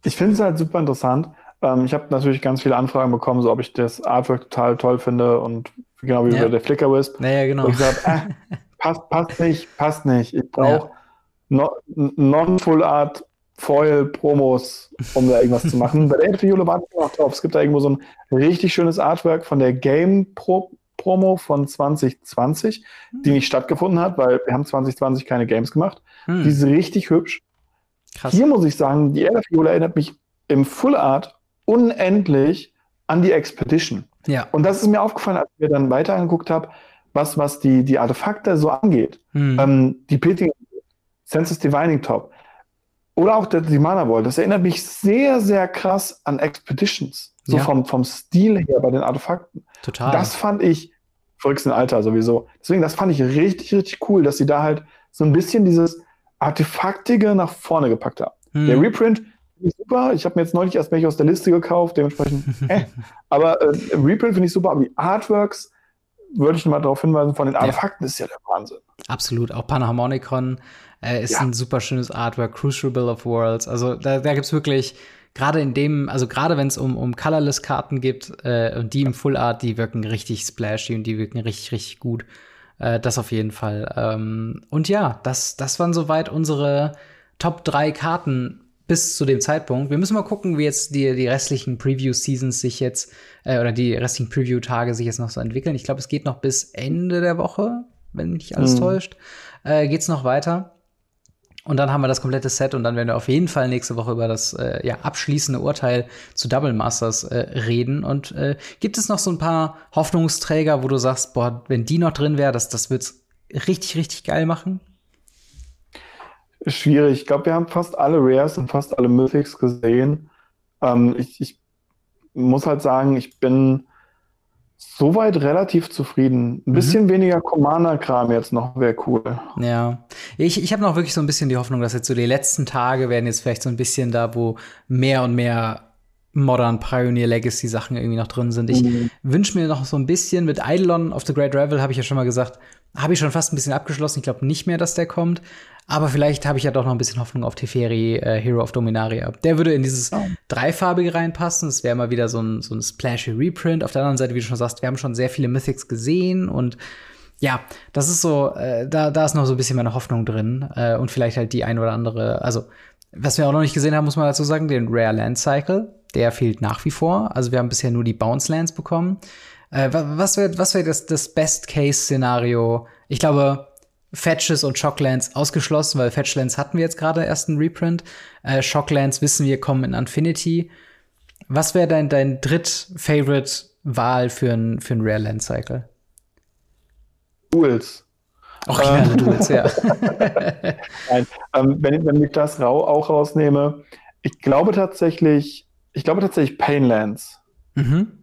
Ich finde es halt super interessant. Ähm, ich habe natürlich ganz viele Anfragen bekommen, so ob ich das Artwork total toll finde und genau wie ja. der Flicker Wisp. Naja, genau. Und ich sag, äh, passt, passt nicht, passt nicht. Ich brauche ja. Non-Full Art Foil-Promos, um da irgendwas zu machen. Bei der Elfenjule warte ich noch drauf. Es gibt da irgendwo so ein richtig schönes Artwork von der Game Pro Promo von 2020, hm. die nicht stattgefunden hat, weil wir haben 2020 keine Games gemacht. Hm. Die ist richtig hübsch. Krass. Hier muss ich sagen, die Elfenjule erinnert mich im Full Art unendlich an die Expedition. Ja. Und das ist mir aufgefallen, als ich mir dann weiter angeguckt habe, was, was die, die Artefakte so angeht. Hm. Ähm, die Pitting, Census Divining Top oder auch der, die Mana Ball, das erinnert mich sehr, sehr krass an Expeditions. So Ja. vom, vom Stil her bei den Artefakten. Total. Das fand ich verrückten Alter sowieso. Deswegen, das fand ich richtig, richtig cool, dass sie da halt so ein bisschen dieses Artefaktige nach vorne gepackt haben. Hm. Der Reprint finde ich super. Ich habe mir jetzt neulich erst welche aus der Liste gekauft, dementsprechend. äh. Aber äh, Reprint finde ich super, aber die Artworks würde ich nochmal darauf hinweisen, von den Artefakten ist ja der Wahnsinn. Absolut. Auch Panharmonicon äh, ist Ja. ein super schönes Artwork. Crucible of Worlds. Also da, da gibt's wirklich, gerade in dem, also gerade wenn es um, um Colorless-Karten gibt äh, und die im Full Art, die wirken richtig splashy und die wirken richtig, richtig gut. Äh, das auf jeden Fall. Ähm, und ja, das, das waren soweit unsere Top 3 Karten bis zu dem Zeitpunkt. Wir müssen mal gucken, wie jetzt die, die restlichen Preview-Seasons sich jetzt, äh, oder die restlichen Preview-Tage sich jetzt noch so entwickeln. Ich glaube, es geht noch bis Ende der Woche, wenn mich alles Mhm. täuscht, äh, geht's noch weiter. Und dann haben wir das komplette Set und dann werden wir auf jeden Fall nächste Woche über das äh, ja, abschließende Urteil zu Double Masters äh, reden. Und äh, gibt es noch so ein paar Hoffnungsträger, wo du sagst, boah, wenn die noch drin wäre, das, das wird's richtig, richtig geil machen? Schwierig. Ich glaube, wir haben fast alle Rares und fast alle Mythics gesehen. Ähm, ich, ich muss halt sagen, ich bin soweit relativ zufrieden. Ein Mhm. bisschen weniger Commander-Kram jetzt noch wäre cool. Ja, ich, ich habe noch wirklich so ein bisschen die Hoffnung, dass jetzt so die letzten Tage werden jetzt vielleicht so ein bisschen da, wo mehr und mehr Modern Pioneer Legacy Sachen irgendwie noch drin sind. Ich Mhm. wünsche mir noch so ein bisschen mit Eidolon of the Great Revel, habe ich ja schon mal gesagt, habe ich schon fast ein bisschen abgeschlossen. Ich glaube nicht mehr, dass der kommt. Aber vielleicht habe ich ja doch noch ein bisschen Hoffnung auf Teferi, äh, Hero of Dominaria. Der würde in dieses Ja. dreifarbige reinpassen. Das wäre mal wieder so ein, so ein splashy Reprint. Auf der anderen Seite, wie du schon sagst, wir haben schon sehr viele Mythics gesehen und ja, das ist so, äh, da, da ist noch so ein bisschen meine Hoffnung drin. Äh, und vielleicht halt die ein oder andere, also, was wir auch noch nicht gesehen haben, muss man dazu sagen, den Rare Land Cycle, der fehlt nach wie vor. Also wir haben bisher nur die Bounce Lands bekommen. Äh, wa- was wäre was wär das, das Best-Case-Szenario? Ich glaube, Fetches und Shocklands ausgeschlossen, weil Fetchlands hatten wir jetzt gerade erst einen Reprint. Äh, Shocklands wissen wir kommen in Infinity. Was wäre dein, dein dritt-Favorite-Wahl für ein, für ein Rare Land Cycle? Duels. Originale Duels, ja. Nein, ähm, wenn, wenn ich das rau auch rausnehme, ich glaube tatsächlich, ich glaube tatsächlich Painlands. mhm.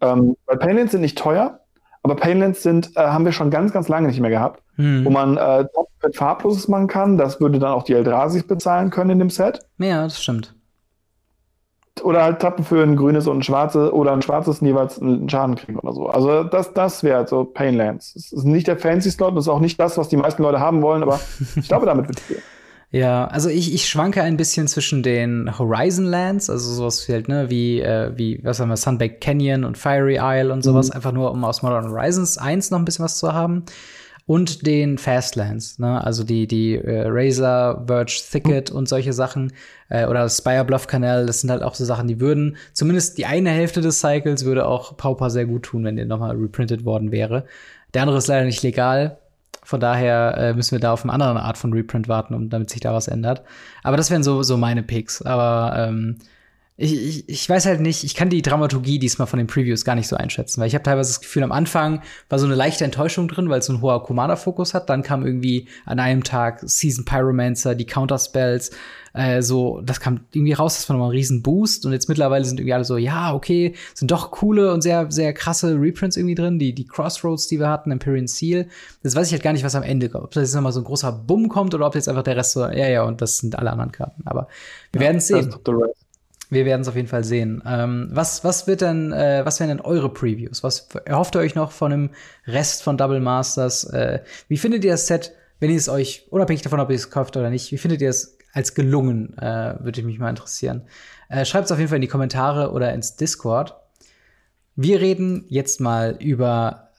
Ähm, weil Painlands sind nicht teuer, aber Painlands sind, äh, haben wir schon ganz, ganz lange nicht mehr gehabt, Hm. wo man äh, Top mit Farbloses machen kann. Das würde dann auch die Eldrasis bezahlen können in dem Set. Ja, das stimmt. Oder halt Tappen für ein grünes und ein schwarzes oder ein schwarzes jeweils einen Schaden kriegen oder so. Also das, das wäre so Painlands. Das ist nicht der fancy Slot, das ist auch nicht das, was die meisten Leute haben wollen, aber ich glaube, damit wird es gehen. Ja, also ich, ich schwanke ein bisschen zwischen den Horizon Lands, also sowas wie halt, ne, wie, äh, wie, was haben wir, Sunbaked Canyon und Fiery Isle und sowas, einfach nur, um aus Modern Horizons 1 noch ein bisschen was zu haben. Und den Fastlands, ne, also die, die äh, Razor, Verge Thicket und solche Sachen, äh, oder das Spire Bluff Canal, das sind halt auch so Sachen, die würden, zumindest die eine Hälfte des Cycles würde auch Pauper sehr gut tun, wenn der nochmal reprintet worden wäre. Der andere ist leider nicht legal, von daher äh, müssen wir da auf eine andere Art von Reprint warten, um damit sich da was ändert. Aber das wären so, so meine Picks. Aber ähm, ich, ich, ich weiß halt nicht, ich kann die Dramaturgie diesmal von den Previews gar nicht so einschätzen, weil ich habe teilweise das Gefühl, am Anfang war so eine leichte Enttäuschung drin, weil es so ein hoher Commander-Fokus hat. Dann kam irgendwie an einem Tag Season Pyromancer, die Counterspells, äh, so, das kam irgendwie raus, das war nochmal ein riesen Boost. Und jetzt mittlerweile sind irgendwie alle so, ja, okay, sind doch coole und sehr, sehr krasse Reprints irgendwie drin, die, die Crossroads, die wir hatten, Empyrean Seal. Das weiß ich halt gar nicht, was am Ende kommt. Ob das jetzt nochmal so ein großer Bumm kommt oder ob jetzt einfach der Rest so, ja, ja, und das sind alle anderen Karten. Aber wir werden es sehen. Wir werden es auf jeden Fall sehen. Ähm, was, was wird denn, äh, was wären denn eure Previews? Was erhofft ihr euch noch von dem Rest von Double Masters? Äh, wie findet ihr das Set, wenn ihr es euch, unabhängig davon, ob ihr es kauft oder nicht, wie findet ihr es als gelungen? Äh, Würde mich mal interessieren. Äh, Schreibt es auf jeden Fall in die Kommentare oder ins Discord. Wir reden jetzt mal über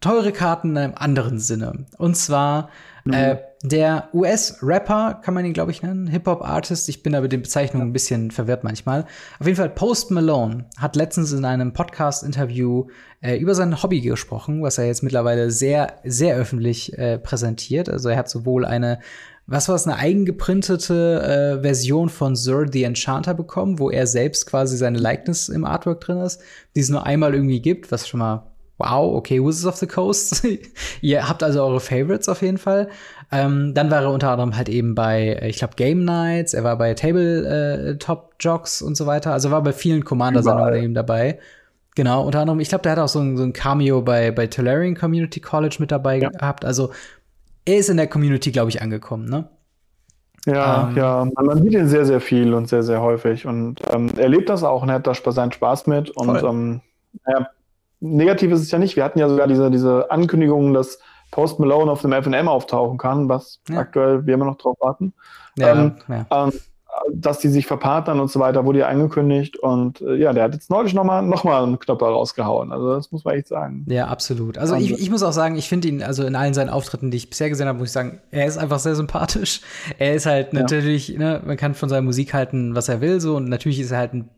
teure Karten in einem anderen Sinne. Und zwar äh, Der US-Rapper, kann man ihn, glaube ich, nennen, Hip-Hop-Artist, ich bin da mit den Bezeichnungen ein bisschen verwirrt manchmal. Auf jeden Fall, Post Malone hat letztens in einem Podcast-Interview äh, über sein Hobby gesprochen, was er jetzt mittlerweile sehr, sehr öffentlich äh, präsentiert. Also er hat sowohl eine was war es, eine eigengeprintete äh, Version von Sir the Enchanter bekommen, wo er selbst quasi seine Likeness im Artwork drin ist, die es nur einmal irgendwie gibt, was schon mal wow, okay, Wizards of the Coast. Ihr habt also eure Favorites auf jeden Fall. Ähm, dann war er unter anderem halt eben bei, äh, ich glaube, Game Nights, er war bei Tabletop äh, Jocks und so weiter. Also war bei vielen Commander-Sendungen eben dabei. Genau, unter anderem, ich glaube, der hat auch so ein, so ein Cameo bei, bei Tolarian Community College mit dabei ja. gehabt. Also er ist in der Community, glaube ich, angekommen, ne? Ja, ähm, ja, man, man, sieht ihn sehr, sehr viel und sehr, sehr häufig. Und ähm, er lebt das auch und er hat da seinen Spaß mit. Und ähm, ja, negativ ist es ja nicht. Wir hatten ja sogar diese, diese Ankündigung, dass Post Malone auf dem FNM auftauchen kann, was ja. aktuell wir immer noch drauf warten. Ja, ähm, ja. Ähm, dass die sich verpartnern und so weiter, wurde ja angekündigt. Und äh, ja, der hat jetzt neulich nochmal noch mal einen Knopper rausgehauen. Also das muss man echt sagen. Ja, absolut. Also ich, ich muss auch sagen, ich finde ihn, also in allen seinen Auftritten, die ich bisher gesehen habe, muss ich sagen, er ist einfach sehr sympathisch. Er ist halt ja. natürlich, ne, man kann von seiner Musik halten, was er will, so. Und natürlich ist er halt ein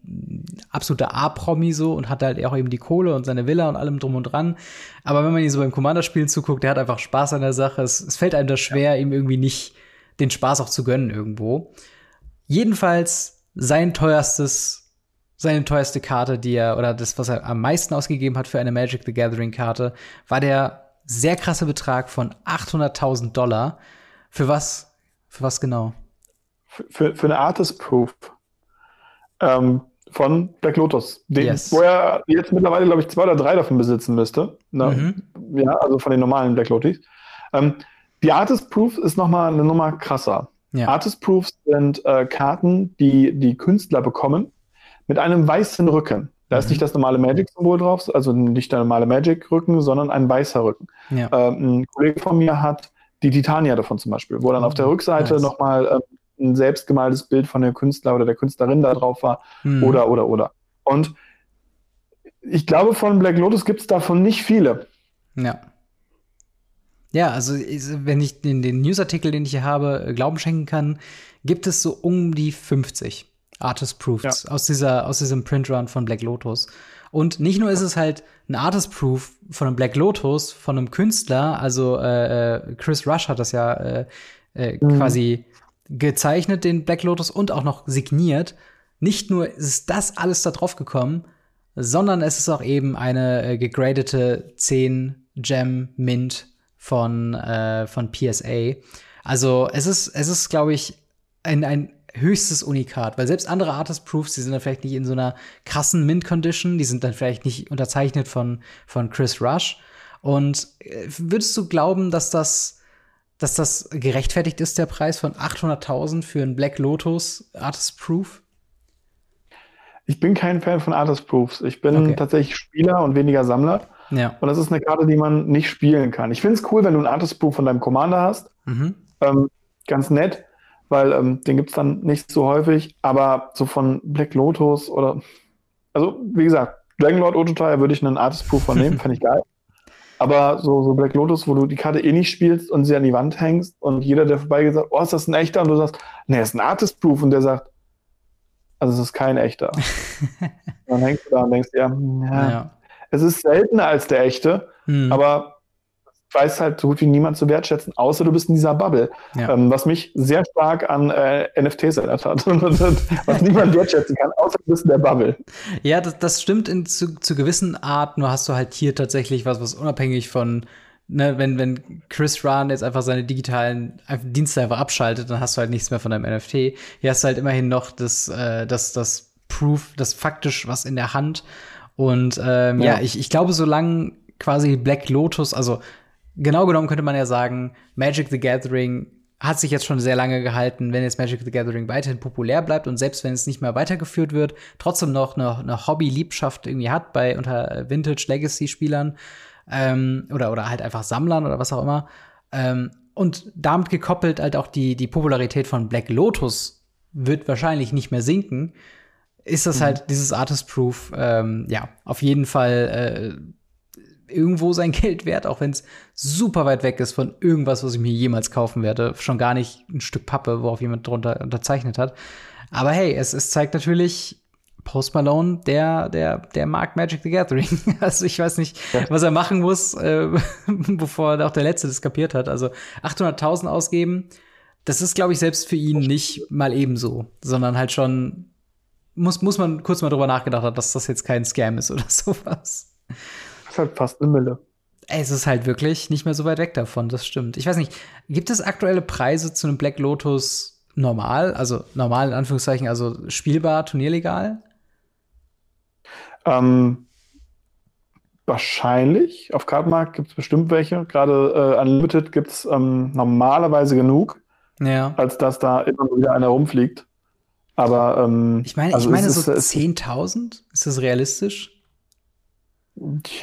absoluter A-Promi so und hat halt auch eben die Kohle und seine Villa und allem drum und dran. Aber wenn man ihn so beim Commander-Spielen zuguckt, der hat einfach Spaß an der Sache. Es, es fällt einem da schwer, ja. ihm irgendwie nicht den Spaß auch zu gönnen irgendwo. Jedenfalls sein teuerstes, seine teuerste Karte, die er, oder das, was er am meisten ausgegeben hat für eine Magic the Gathering Karte, war der sehr krasse Betrag von 800.000 Dollar. Für was? Für was genau? Für, für eine Artist Proof. Ähm, von Black Lotus, den, yes. wo er jetzt mittlerweile, glaube ich, zwei oder drei davon besitzen müsste. Ne? Mhm. Ja, also von den normalen Black Lotus. Ähm, die Artist Proof ist noch mal eine Nummer krasser. Ja. Artist Proofs sind äh, Karten, die die Künstler bekommen, mit einem weißen Rücken. Da mhm. ist nicht das normale Magic-Symbol drauf, also nicht der normale Magic-Rücken, sondern ein weißer Rücken. Ja. Ähm, ein Kollege von mir hat die Titania davon zum Beispiel, wo dann auf der oh, Rückseite nice. nochmal äh, ein selbstgemaltes Bild von dem Künstler oder der Künstlerin da drauf war. Mhm. Oder, oder, oder. Und ich glaube, von Black Lotus gibt es davon nicht viele. Ja. Ja, also wenn ich den, den Newsartikel, den ich hier habe, äh, Glauben schenken kann, gibt es so um die 50 Artist Proofs ja. aus, dieser, aus diesem Printrun von Black Lotus. Und nicht nur ist es halt ein Artist Proof von einem Black Lotus, von einem Künstler, also äh, äh Chris Rush hat das ja äh, äh, mhm. quasi gezeichnet, den Black Lotus, und auch noch signiert. Nicht nur ist das alles da drauf gekommen, sondern es ist auch eben eine äh, gegradete 10 Gem Mint von, äh, von PSA. Also es ist, es ist, glaube ich, ein, ein höchstes Unikat, weil selbst andere Artist Proofs, die sind dann vielleicht nicht in so einer krassen Mint Condition, die sind dann vielleicht nicht unterzeichnet von, von Chris Rush. Und äh, würdest du glauben, dass das, dass das gerechtfertigt ist, der Preis von 800.000 für ein Black Lotus Artist Proof? Ich bin kein Fan von Artist Proofs. Ich bin okay. tatsächlich Spieler und weniger Sammler. Ja. Und das ist eine Karte, die man nicht spielen kann. Ich finde es cool, wenn du einen Artist Proof von deinem Commander hast. Mhm. Ähm, ganz nett, weil ähm, den gibt es dann nicht so häufig. Aber so von Black Lotus oder. Also, wie gesagt, Dragonlord Ototai würde ich einen Artist Proof von nehmen, fände ich geil. Aber so, so Black Lotus, wo du die Karte eh nicht spielst und sie an die Wand hängst und jeder, der vorbeigeht, sagt, oh, ist das ein echter? Und du sagst, nee, ist ein Artist Proof. Und der sagt, also es ist kein echter. dann hängst du da und denkst, ja, ja, ja. Es ist seltener als der echte, hm. aber weiß halt so gut wie niemand zu wertschätzen, außer du bist in dieser Bubble. Ja. Ähm, was mich sehr stark an äh, NFTs erinnert hat. was niemand wertschätzen kann, außer du bist in der Bubble. Ja, das, das stimmt in, zu, zu gewissen Art, nur hast du halt hier tatsächlich was, was unabhängig von Ne, wenn, wenn Chris Rahn jetzt einfach seine digitalen Dienste einfach abschaltet, dann hast du halt nichts mehr von deinem NFT. Hier hast du halt immerhin noch das, äh, das, das Proof, das faktisch was in der Hand. Und ähm, ja. ja, ich, ich glaube, solange quasi Black Lotus, also genau genommen könnte man ja sagen, Magic the Gathering hat sich jetzt schon sehr lange gehalten, wenn jetzt Magic the Gathering weiterhin populär bleibt und selbst wenn es nicht mehr weitergeführt wird, trotzdem noch eine, eine Hobby-Liebschaft irgendwie hat bei unter Vintage Legacy-Spielern ähm, oder, oder halt einfach Sammlern oder was auch immer. Ähm, und damit gekoppelt halt auch die, die Popularität von Black Lotus wird wahrscheinlich nicht mehr sinken ist das mhm. halt dieses Artist Proof, ähm, ja, auf jeden Fall irgendwo sein Geld wert, auch wenn es super weit weg ist von irgendwas, was ich mir jemals kaufen werde. Schon gar nicht ein Stück Pappe, worauf jemand drunter unterzeichnet hat. Aber hey, es, es zeigt natürlich, Post Malone, der, der, der mag Magic the Gathering. Also ich weiß nicht, ja. was er machen muss, äh, bevor auch der Letzte das kapiert hat. Also 800.000 ausgeben, das ist, glaube ich, selbst für ihn nicht mal ebenso, sondern halt schon, muss, muss man kurz mal drüber nachgedacht haben, dass das jetzt kein Scam ist oder sowas. Das ist halt fast eine Mille. Es ist halt wirklich nicht mehr so weit weg davon, das stimmt. Ich weiß nicht, gibt es aktuelle Preise zu einem Black Lotus normal? Also normal in Anführungszeichen, also spielbar, turnierlegal? Ähm, wahrscheinlich. Auf Kartenmarkt gibt es bestimmt welche. Gerade äh, Unlimited gibt es ähm, normalerweise genug, ja. als dass da immer wieder einer rumfliegt. Aber ähm, ich meine, also ich meine so 10.000? Ist das realistisch?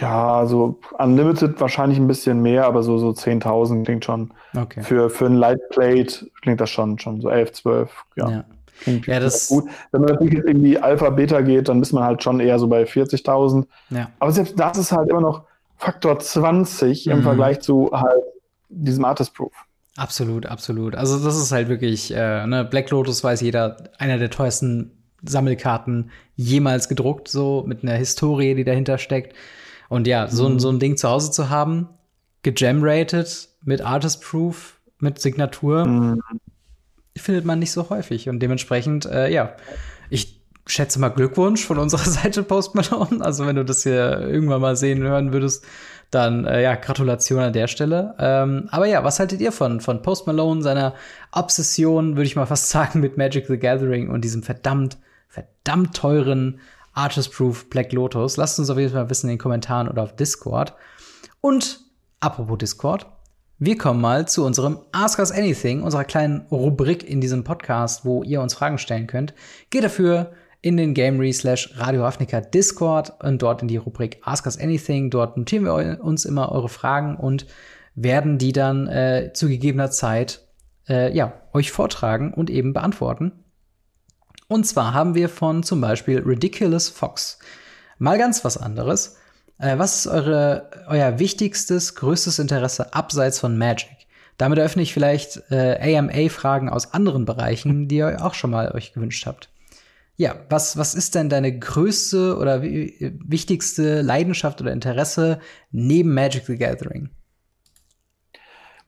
Ja, so Unlimited wahrscheinlich ein bisschen mehr, aber so, so 10.000 klingt schon. Okay. Für, für ein Lightplate klingt das schon, schon so 11, 12. Ja. ja. Klingt ja, das gut. Wenn man natürlich jetzt irgendwie Alpha, Beta geht, dann ist man halt schon eher so bei 40.000. Ja. Aber selbst das ist halt immer noch Faktor 20 mhm. im Vergleich zu halt diesem Artist Proof. Absolut, absolut. Also das ist halt wirklich, äh, ne, Black Lotus weiß jeder, einer der teuersten Sammelkarten jemals gedruckt, so mit einer Historie, die dahinter steckt. Und ja, so, mhm. so ein Ding zu Hause zu haben, gegenerated mit Artist Proof, mit Signatur, mhm findet man nicht so häufig. Und dementsprechend, äh, ja, ich schätze mal Glückwunsch von unserer Seite Post Malone. Also wenn du das hier irgendwann mal sehen hören würdest, dann äh, ja, Gratulation an der Stelle. Ähm, aber ja, was haltet ihr von, von Post Malone, seiner Obsession, würde ich mal fast sagen, mit Magic the Gathering und diesem verdammt, verdammt teuren Artist Proof Black Lotus? Lasst uns auf jeden Fall wissen in den Kommentaren oder auf Discord. Und apropos Discord, wir kommen mal zu unserem Ask Us Anything, unserer kleinen Rubrik in diesem Podcast, wo ihr uns Fragen stellen könnt. Geht dafür in den Gamery slash Radio Ravnica Discord und dort in die Rubrik Ask Us Anything. Dort notieren wir uns immer eure Fragen und werden die dann äh, zu gegebener Zeit äh, ja, euch vortragen und eben beantworten. Und zwar haben wir von zum Beispiel Ridiculous Fox mal ganz was anderes. Äh, was ist eure, euer wichtigstes, größtes Interesse abseits von Magic? Damit eröffne ich vielleicht äh, AMA-Fragen aus anderen Bereichen, die ihr auch schon mal euch gewünscht habt. Ja, was, was ist denn deine größte oder wichtigste Leidenschaft oder Interesse neben Magic the Gathering?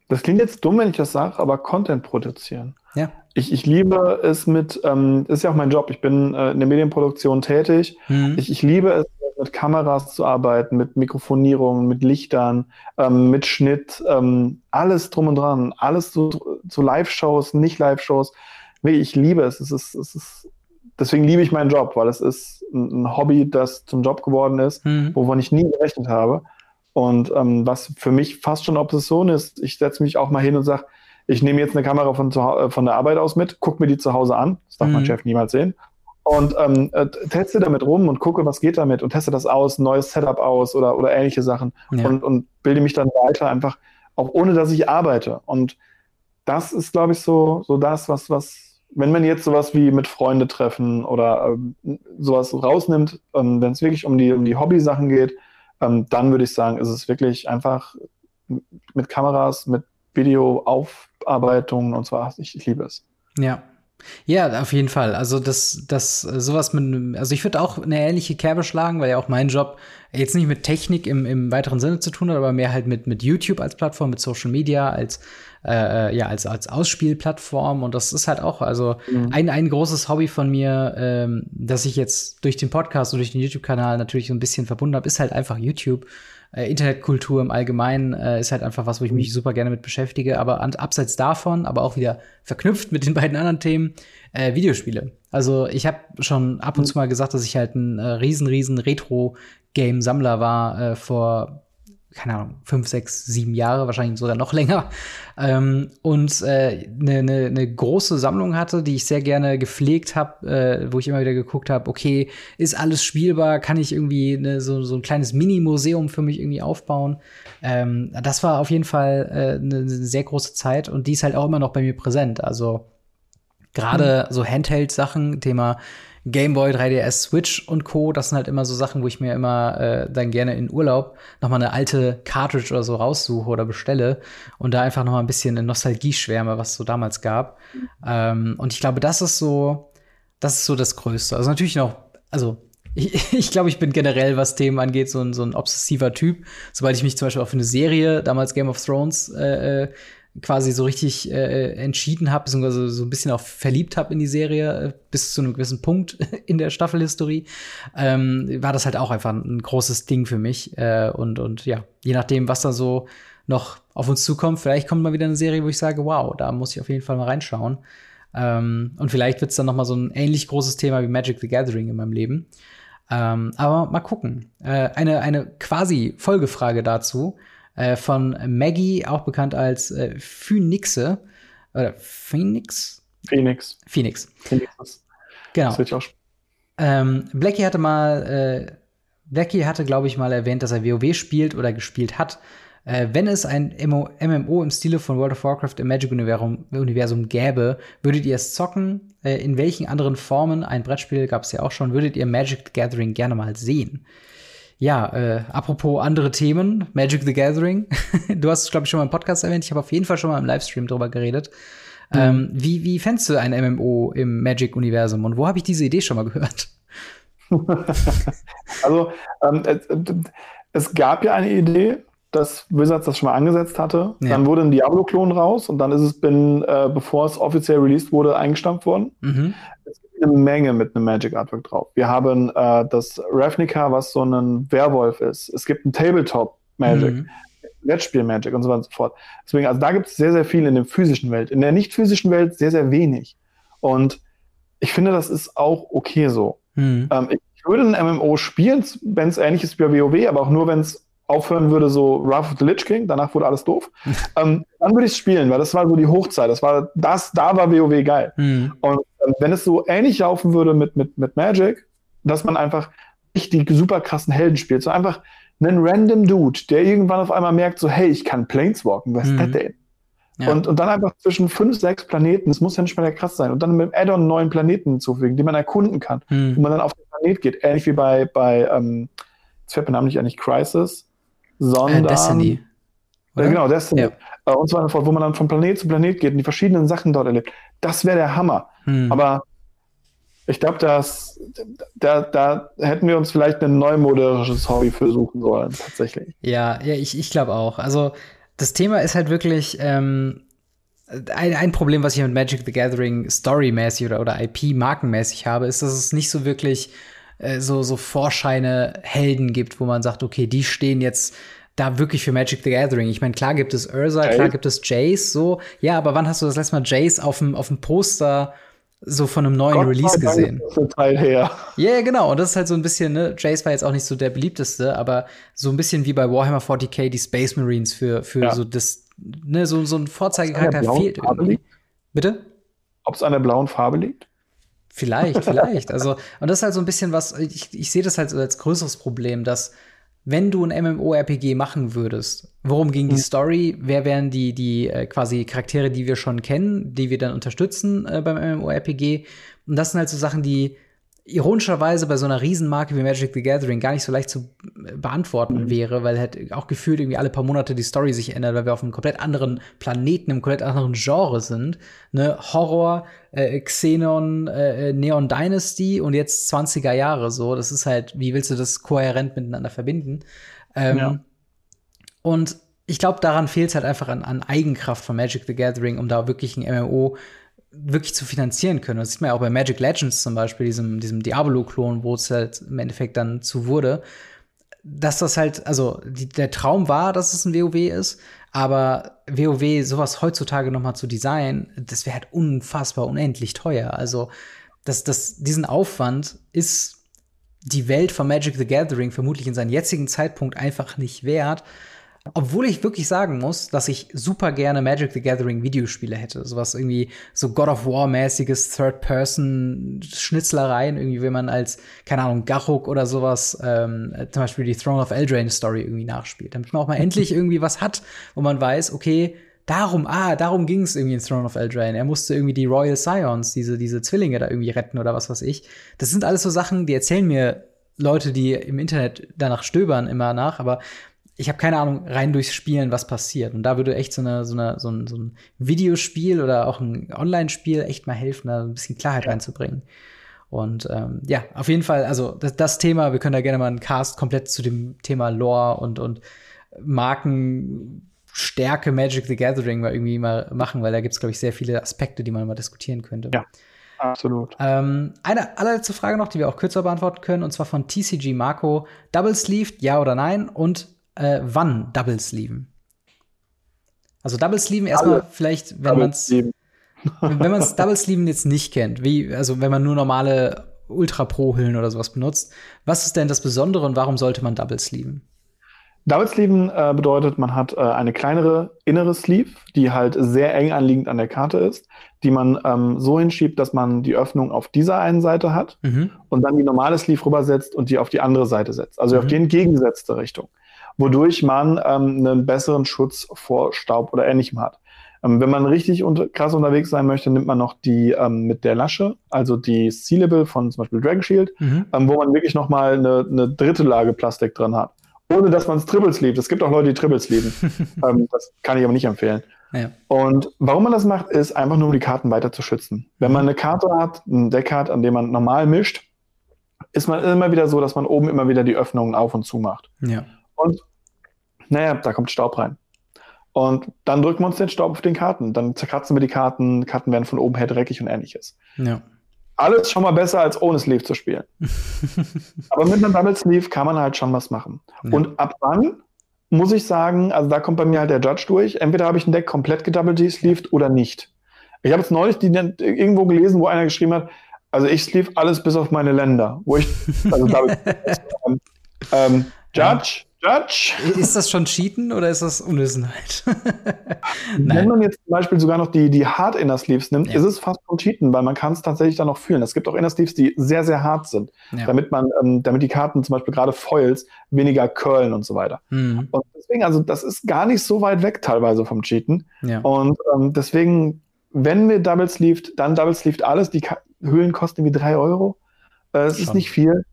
Das klingt jetzt dumm, wenn ich das sage, aber Content produzieren. Ja. Ich, ich liebe es mit, ähm, ist ja auch mein Job, ich bin äh, in der Medienproduktion tätig. Mhm. Ich, ich liebe es, mit Kameras zu arbeiten, mit Mikrofonierung, mit Lichtern, ähm, mit Schnitt, ähm, alles drum und dran, alles zu, zu Live-Shows, nicht Live-Shows. Ich liebe es. Es ist, es ist, deswegen liebe ich meinen Job, weil es ist ein Hobby, das zum Job geworden ist, mhm. wovon ich nie gerechnet habe. Und ähm, was für mich fast schon Obsession ist, ich setze mich auch mal hin und sage, ich nehme jetzt eine Kamera von, zu, von der Arbeit aus mit, gucke mir die zu Hause an, das darf mhm. mein Chef niemals sehen, und ähm, äh, teste damit rum und gucke, was geht damit und teste das aus, neues Setup aus oder, oder ähnliche Sachen ja. und, und bilde mich dann weiter einfach, auch ohne dass ich arbeite. Und das ist, glaube ich, so, so das, was, was, wenn man jetzt sowas wie mit Freunde treffen oder ähm, sowas rausnimmt, ähm, wenn es wirklich um die, um die Hobby-Sachen geht, ähm, dann würde ich sagen, ist es wirklich einfach mit Kameras, mit Videoaufarbeitung und zwar, ich, ich liebe es. Ja, ja, auf jeden Fall. Also das, das, sowas mit, also ich würde auch eine ähnliche Kerbe schlagen, weil ja auch mein Job jetzt nicht mit Technik im, im weiteren Sinne zu tun hat, aber mehr halt mit, mit YouTube als Plattform, mit Social Media, als, äh, ja, als, als Ausspielplattform. Und das ist halt auch, also mhm. ein, ein großes Hobby von mir, ähm, das ich jetzt durch den Podcast und durch den YouTube-Kanal natürlich so ein bisschen verbunden habe, ist halt einfach YouTube äh, Internetkultur im Allgemeinen äh, ist halt einfach was, wo ich mich super gerne mit beschäftige. Aber an, abseits davon, aber auch wieder verknüpft mit den beiden anderen Themen, äh, Videospiele. Also ich habe schon ab und zu mal gesagt, dass ich halt ein äh, riesen, riesen Retro-Game-Sammler war äh, vor keine Ahnung, fünf, sechs, sieben Jahre, wahrscheinlich sogar noch länger. Ähm, und eine äh, ne, ne, ne große Sammlung hatte, die ich sehr gerne gepflegt habe, äh, wo ich immer wieder geguckt habe, okay, ist alles spielbar, kann ich irgendwie ne, so, so ein kleines Mini-Museum für mich irgendwie aufbauen. Ähm, das war auf jeden Fall äh, ne sehr große Zeit und die ist halt auch immer noch bei mir präsent. Also gerade mhm. so Handheld-Sachen, Thema Game Boy, 3DS, Switch und Co. Das sind halt immer so Sachen, wo ich mir immer äh, dann gerne in Urlaub noch mal eine alte Cartridge oder so raussuche oder bestelle und da einfach noch mal ein bisschen in Nostalgie schwärme, was es so damals gab. Mhm. Ähm, und ich glaube, das ist so, das ist so das Größte. Also natürlich noch, also ich, ich glaube, ich bin generell, was Themen angeht, so ein, so ein obsessiver Typ. Sobald ich mich zum Beispiel auch für eine Serie, damals Game of Thrones, äh, äh quasi so richtig äh, entschieden habe, beziehungsweise so ein bisschen auch verliebt habe in die Serie, äh, bis zu einem gewissen Punkt in der Staffelhistorie, ähm, war das halt auch einfach ein großes Ding für mich. Äh, und, und ja, je nachdem, was da so noch auf uns zukommt, vielleicht kommt mal wieder eine Serie, wo ich sage, wow, da muss ich auf jeden Fall mal reinschauen. Ähm, und vielleicht wird es dann noch mal so ein ähnlich großes Thema wie Magic the Gathering in meinem Leben. Ähm, aber mal gucken. Äh, eine, eine quasi Folgefrage dazu äh, von Maggie, auch bekannt als äh, Phoenixe. Oder Phoenix? Phoenix. Phoenix. Phoenix. Genau. Das auch ähm, Blackie hatte mal, äh, Blackie hatte, glaube ich, mal erwähnt, dass er WoW spielt oder gespielt hat. Äh, wenn es ein MMO im Stile von World of Warcraft im Magic-Universum Universum gäbe, würdet ihr es zocken? Äh, in welchen anderen Formen, ein Brettspiel gab es ja auch schon, würdet ihr Magic the Gathering gerne mal sehen? Ja, äh, apropos andere Themen, Magic the Gathering. du hast es, glaube ich, schon mal im Podcast erwähnt. Ich habe auf jeden Fall schon mal im Livestream drüber geredet. Mhm. Ähm, wie, wie fändest du ein MMO im Magic-Universum und wo habe ich diese Idee schon mal gehört? also, ähm, es, es, gab ja eine Idee, dass Wizards das schon mal angesetzt hatte. Ja. Dann wurde ein Diablo-Klon raus und dann ist es, bin, äh, bevor es offiziell released wurde, eingestampft worden. Mhm. Es eine Menge mit einem Magic Artwork drauf. Wir haben äh, das Ravnica, was so ein Werwolf ist. Es gibt ein Tabletop Magic. Mhm. Wettspiel Magic und so weiter und so fort. Deswegen, also da gibt es sehr, sehr viel in der physischen Welt. In der nicht physischen Welt sehr, sehr wenig. Und ich finde, das ist auch okay so. Mhm. Ähm, ich würde ein MMO spielen, wenn es ähnlich ist wie bei WoW, aber auch nur, wenn es aufhören würde, so Wrath of the Lich King, danach wurde alles doof, ähm, dann würde ich es spielen, weil das war so die Hochzeit. Das war, das, da war WoW geil. Mhm. Und ähm, wenn es so ähnlich laufen würde mit, mit, mit Magic, dass man einfach nicht die super krassen Helden spielt, so einfach einen random Dude, der irgendwann auf einmal merkt, so, hey, ich kann Planeswalken, was ist das mhm. denn? Ja. Und, und dann einfach zwischen fünf, sechs Planeten, das muss ja nicht mehr der krass sein, und dann mit dem Add-on neuen Planeten hinzufügen, die man erkunden kann, mhm. wo man dann auf den Planet geht, ähnlich wie bei, bei ähm, jetzt fällt mir Name nicht eigentlich Crisis, sondern. Äh, Destiny. Oder? genau, Destiny. Ja. Äh, und zwar wo man dann von Planet zu Planet geht und die verschiedenen Sachen dort erlebt. Das wäre der Hammer. Hm. Aber ich glaube, dass da, da hätten wir uns vielleicht ein neumodisches Hobby versuchen sollen, tatsächlich. Ja, ja, ich, ich glaube auch. Also das Thema ist halt wirklich ähm, ein, ein Problem, was ich mit Magic the Gathering storymäßig oder, oder IP-markenmäßig habe, ist, dass es nicht so wirklich äh, so, so Vorscheine Helden gibt, wo man sagt, okay, die stehen jetzt da wirklich für Magic the Gathering. Ich meine, klar gibt es Ursa, Jace. klar gibt es Jace, so. Ja, aber wann hast du das letzte Mal Jace auf dem, auf dem Poster so von einem neuen Gott Release gesehen? Teil her. Ja, yeah, genau. Und das ist halt so ein bisschen, ne, Jace war jetzt auch nicht so der beliebteste, aber so ein bisschen wie bei Warhammer 40k die Space Marines für, für ja. so das, ne, so, so ein Vorzeigecharakter fehlt irgendwie. Bitte? Ob es an der blauen Farbe liegt? Vielleicht, vielleicht. Also, und das ist halt so ein bisschen was, ich, ich sehe das halt so als größeres Problem, dass wenn du ein MMORPG machen würdest, worum ging die mhm. Story? Wer wären die, die äh, quasi Charaktere, die wir schon kennen, die wir dann unterstützen äh, beim MMORPG? Und das sind halt so Sachen, die ironischerweise bei so einer Riesenmarke wie Magic the Gathering gar nicht so leicht zu äh, beantworten mhm. wäre, weil halt auch gefühlt irgendwie alle paar Monate die Story sich ändert, weil wir auf einem komplett anderen Planeten, einem komplett anderen Genre sind. Ne? Horror, äh, Xenon, äh, Neon Dynasty und jetzt 20er Jahre so. Das ist halt, wie willst du das kohärent miteinander verbinden? Ähm, ja. Und ich glaube, daran fehlt es halt einfach an, an Eigenkraft von Magic the Gathering, um da wirklich ein MMO wirklich zu finanzieren können. Das sieht man ja auch bei Magic Legends zum Beispiel, diesem, diesem Diablo-Klon, wo es halt im Endeffekt dann zu wurde. Dass das halt, also die, der Traum war, dass es ein WoW ist, aber WoW sowas heutzutage noch mal zu designen, das wäre halt unfassbar unendlich teuer. Also das, das, diesen Aufwand ist die Welt von Magic the Gathering vermutlich in seinem jetzigen Zeitpunkt einfach nicht wert. Obwohl ich wirklich sagen muss, dass ich super gerne Magic the Gathering Videospiele hätte. Sowas irgendwie so God of War-mäßiges Third-Person-Schnitzlereien, irgendwie, wenn man als, keine Ahnung, Garruk oder sowas, ähm, zum Beispiel die Throne of Eldraine Story irgendwie nachspielt. Damit man auch mal endlich irgendwie was hat, wo man weiß, okay, darum, ah, darum ging es irgendwie in Throne of Eldraine. Er musste irgendwie die Royal Scions, diese, diese Zwillinge da irgendwie retten oder was weiß ich. Das sind alles so Sachen, die erzählen mir Leute, die im Internet danach stöbern, immer nach, aber ich habe keine Ahnung, rein durchs Spielen, was passiert. Und da würde echt so, eine, so, eine, so, ein, so ein Videospiel oder auch ein Online-Spiel echt mal helfen, da ein bisschen Klarheit ja. reinzubringen. Und ähm, ja, auf jeden Fall, also das, das, Thema, wir können da gerne mal einen Cast komplett zu dem Thema Lore und, und Markenstärke Magic the Gathering mal irgendwie mal machen, weil da gibt es, glaube ich, sehr viele Aspekte, die man mal diskutieren könnte. Ja. Absolut. Ähm, eine allerletzte Frage noch, die wir auch kürzer beantworten können, und zwar von TCG Marco. Double Sleeved, ja oder nein? Und äh, wann Double Sleeven? Also Double Sleeven erstmal vielleicht, wenn man es wenn man es Double Sleeven jetzt nicht kennt, wie, also wenn man nur normale Ultra Pro Hüllen oder sowas benutzt, was ist denn das Besondere und warum sollte man Double Sleeven? Double Sleeven äh, bedeutet, man hat äh, eine kleinere innere Sleeve, die halt sehr eng anliegend an der Karte ist, die man ähm, so hinschiebt, dass man die Öffnung auf dieser einen Seite hat mhm. und dann die normale Sleeve rübersetzt und die auf die andere Seite setzt, also mhm. auf die entgegengesetzte Richtung, wodurch man ähm, einen besseren Schutz vor Staub oder ähnlichem hat. Ähm, wenn man richtig unter, krass unterwegs sein möchte, nimmt man noch die ähm, mit der Lasche, also die Sealable von zum Beispiel Dragon Shield, mhm. ähm, wo man wirklich nochmal eine, eine dritte Lage Plastik drin hat. Ohne dass man es Triples liebt. Es gibt auch Leute, die Triples lieben. ähm, das kann ich aber nicht empfehlen. Ja. Und warum man das macht, ist einfach nur, um die Karten weiter zu schützen. Wenn man mhm. eine Karte hat, ein Deck hat, an dem man normal mischt, ist man immer wieder so, dass man oben immer wieder die Öffnungen auf und zu macht. Ja. Und naja, da kommt Staub rein. Und dann drücken wir uns den Staub auf den Karten. Dann zerkratzen wir die Karten, Karten werden von oben her dreckig und ähnliches. Ja. Alles schon mal besser, als ohne Sleeve zu spielen. Aber mit einem Double Sleeve kann man halt schon was machen. Ja. Und ab wann muss ich sagen, also da kommt bei mir halt der Judge durch. Entweder habe ich ein Deck komplett gedouble sleeved oder nicht. Ich habe jetzt neulich die, irgendwo gelesen, wo einer geschrieben hat, also ich sleeve alles bis auf meine Länder, wo ich, also double, ähm, ähm, Judge, Judge. Ist das schon Cheaten oder ist das Unwissenheit? Wenn man jetzt zum Beispiel sogar noch die, die Hard Inner Sleeves nimmt, ja. ist es fast schon Cheaten, weil man kann es tatsächlich dann noch fühlen. Es gibt auch Inner Sleeves, die sehr, sehr hart sind, ja. damit man, ähm, damit die Karten zum Beispiel gerade Foils weniger curlen und so weiter. Mhm. Und deswegen, also das ist gar nicht so weit weg teilweise vom Cheaten. Ja. Und ähm, deswegen, wenn wir Double Sleeved, dann Double Sleeved alles. Die Ka Hüllen kosten irgendwie drei Euro. Äh, das ist nicht viel.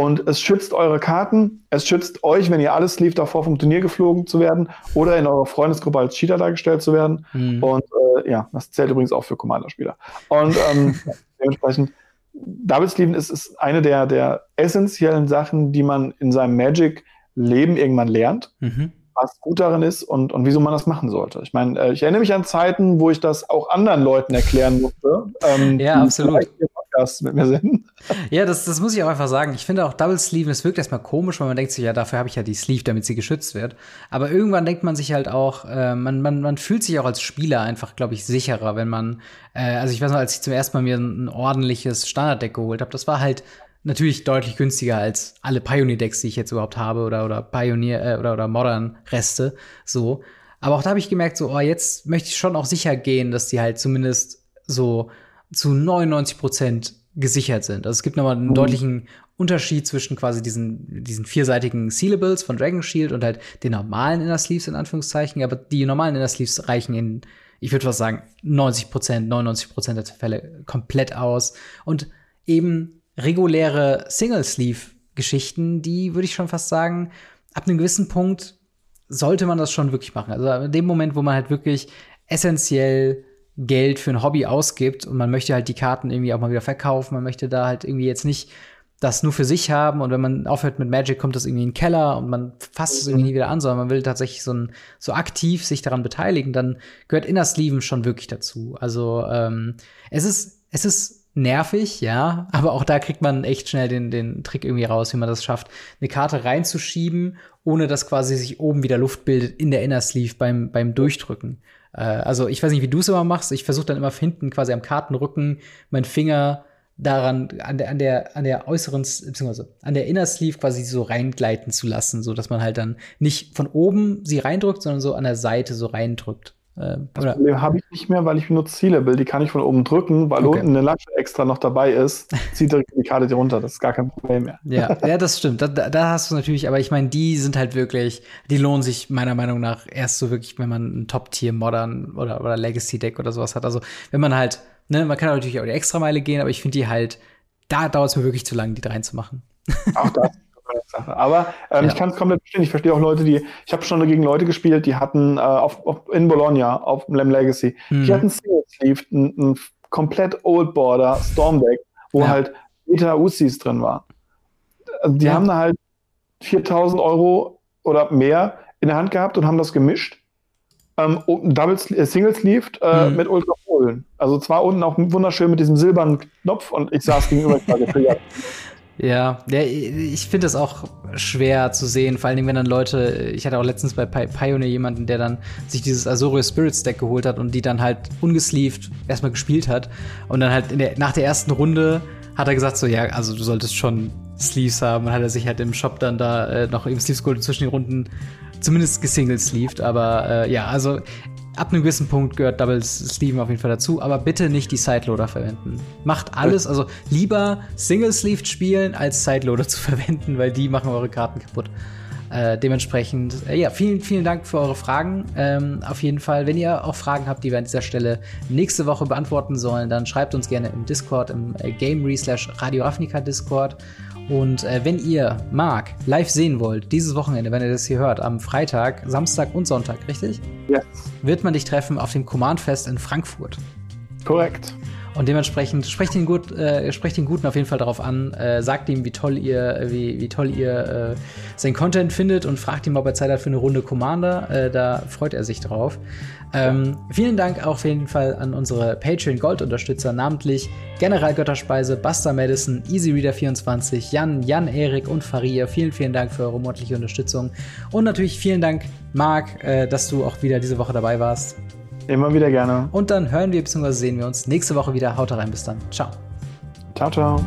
Und es schützt eure Karten, es schützt euch, wenn ihr alles lief, davor vom Turnier geflogen zu werden oder in eurer Freundesgruppe als Cheater dargestellt zu werden. Mhm. Und äh, ja, das zählt übrigens auch für Commander-Spieler. Und ähm, dementsprechend, Double Sleeven ist, ist eine der, der essentiellen Sachen, die man in seinem Magic-Leben irgendwann lernt. Mhm was gut darin ist und, und wieso man das machen sollte. Ich meine, äh, ich erinnere mich an Zeiten, wo ich das auch anderen Leuten erklären musste. Ähm, ja, absolut. Podcast mit mir sind. Ja, das, das muss ich auch einfach sagen. Ich finde auch Double Sleeve, es wirkt erstmal komisch, weil man denkt sich, ja, dafür habe ich ja die Sleeve, damit sie geschützt wird. Aber irgendwann denkt man sich halt auch, äh, man, man, man fühlt sich auch als Spieler einfach, glaube ich, sicherer, wenn man, äh, also ich weiß noch, als ich zum ersten Mal mir ein, ein ordentliches Standarddeck geholt habe, das war halt natürlich deutlich günstiger als alle Pioneer-Decks, die ich jetzt überhaupt habe oder, oder Pioneer äh, oder, oder Modern-Reste. So. Aber auch da habe ich gemerkt, so, oh, jetzt möchte ich schon auch sicher gehen, dass die halt zumindest so zu 99 Prozent gesichert sind. Also es gibt nochmal einen mhm. deutlichen Unterschied zwischen quasi diesen, diesen vierseitigen Sealables von Dragon Shield und halt den normalen Inner Sleeves in Anführungszeichen. Aber die normalen Inner Sleeves reichen in, ich würde fast sagen, 90 Prozent, 99 Prozent der Fälle komplett aus. Und eben reguläre Single Sleeve Geschichten, die würde ich schon fast sagen, ab einem gewissen Punkt sollte man das schon wirklich machen. Also in dem Moment, wo man halt wirklich essentiell Geld für ein Hobby ausgibt und man möchte halt die Karten irgendwie auch mal wieder verkaufen, man möchte da halt irgendwie jetzt nicht das nur für sich haben und wenn man aufhört mit Magic, kommt das irgendwie in den Keller und man fasst es irgendwie nie wieder an, sondern man will tatsächlich so, ein, so aktiv sich daran beteiligen, dann gehört Inner Sleeven schon wirklich dazu. Also ähm, es ist, es ist nervig, ja, aber auch da kriegt man echt schnell den, den Trick irgendwie raus, wie man das schafft, eine Karte reinzuschieben, ohne dass quasi sich oben wieder Luft bildet in der Inner Sleeve beim, beim Durchdrücken. Äh, also ich weiß nicht, wie du es immer machst. Ich versuche dann immer hinten quasi am Kartenrücken meinen Finger daran an der an der an der äußeren beziehungsweise an der Inner Sleeve quasi so reingleiten zu lassen, so dass man halt dann nicht von oben sie reindrückt, sondern so an der Seite so reindrückt. Äh, das Problem habe ich nicht mehr, weil ich benutze Sealable. Die kann ich von oben drücken, weil okay. unten eine Lasche extra noch dabei ist. Zieht direkt die Karte runter. Das ist gar kein Problem mehr. Ja, ja das stimmt. Da, da hast du natürlich, aber ich meine, die sind halt wirklich, die lohnen sich meiner Meinung nach erst so wirklich, wenn man ein Top-Tier Modern oder, oder Legacy-Deck oder sowas hat. Also wenn man halt, ne, man kann natürlich auch die Extrameile gehen, aber ich finde die halt, da dauert es mir wirklich zu lange, die reinzumachen. Auch das Sache. Aber ähm, ja. ich kann es komplett verstehen. Ich verstehe auch Leute, die, ich habe schon gegen Leute gespielt, die hatten äh, auf, auf, in Bologna auf Lem Legacy, mhm. die hatten Single Sleeve, ein, komplett Old Border Storm Deck, wo ja. halt Beta Usis drin war. Also die ja. haben da halt 4000 Euro oder mehr in der Hand gehabt und haben das gemischt. Ähm, Double äh, Single Sleeved äh, mhm. mit Ultra Polen. Also zwar unten auch wunderschön mit diesem silbernen Knopf und ich saß gegenüber, ich war getriggert. Ja, ja ich finde das auch schwer zu sehen, vor allen Dingen, wenn dann Leute, ich hatte auch letztens bei Pioneer jemanden, der dann sich dieses Azorius Spirits Deck geholt hat und die dann halt ungesleeved erstmal gespielt hat und dann halt der, nach der ersten Runde hat er gesagt so, ja, also du solltest schon Sleeves haben und hat er sich halt im Shop dann da äh, noch eben Sleeves geholt zwischen den Runden zumindest gesingle sleeved, aber äh, ja, also ab einem gewissen Punkt gehört Double Sleeve auf jeden Fall dazu, aber bitte nicht die Sideloader verwenden. Macht alles, also lieber Single Sleeved spielen, als Sideloader zu verwenden, weil die machen eure Karten kaputt. Äh, dementsprechend, äh, ja, vielen, vielen Dank für eure Fragen. Ähm, auf jeden Fall, wenn ihr auch Fragen habt, die wir an dieser Stelle nächste Woche beantworten sollen, dann schreibt uns gerne im Discord, im äh, Gamery slash Radio Ravnica Discord. Und äh, wenn ihr Marc live sehen wollt, dieses Wochenende, wenn ihr das hier hört, am Freitag, Samstag und Sonntag, richtig? Ja. Wird man dich treffen auf dem Command Fest in Frankfurt. Korrekt. Und dementsprechend sprecht ihn gut, äh, sprecht den Guten auf jeden Fall darauf an, äh, sagt ihm, wie toll ihr, wie, wie toll ihr äh, sein Content findet und fragt ihn, ob er Zeit hat für eine Runde Commander. Äh, da freut er sich drauf. Ähm, vielen Dank auch auf jeden Fall an unsere Patreon Gold Unterstützer, namentlich General Götterspeise, Buster Madison, EasyReader24, Jan, Jan Erik und Faria. Vielen, vielen Dank für eure monatliche Unterstützung. Und natürlich vielen Dank, Marc, äh, dass du auch wieder diese Woche dabei warst. Immer wieder gerne. Und dann hören wir bzw. sehen wir uns nächste Woche wieder. Haut rein, bis dann. Ciao. Ciao, ciao.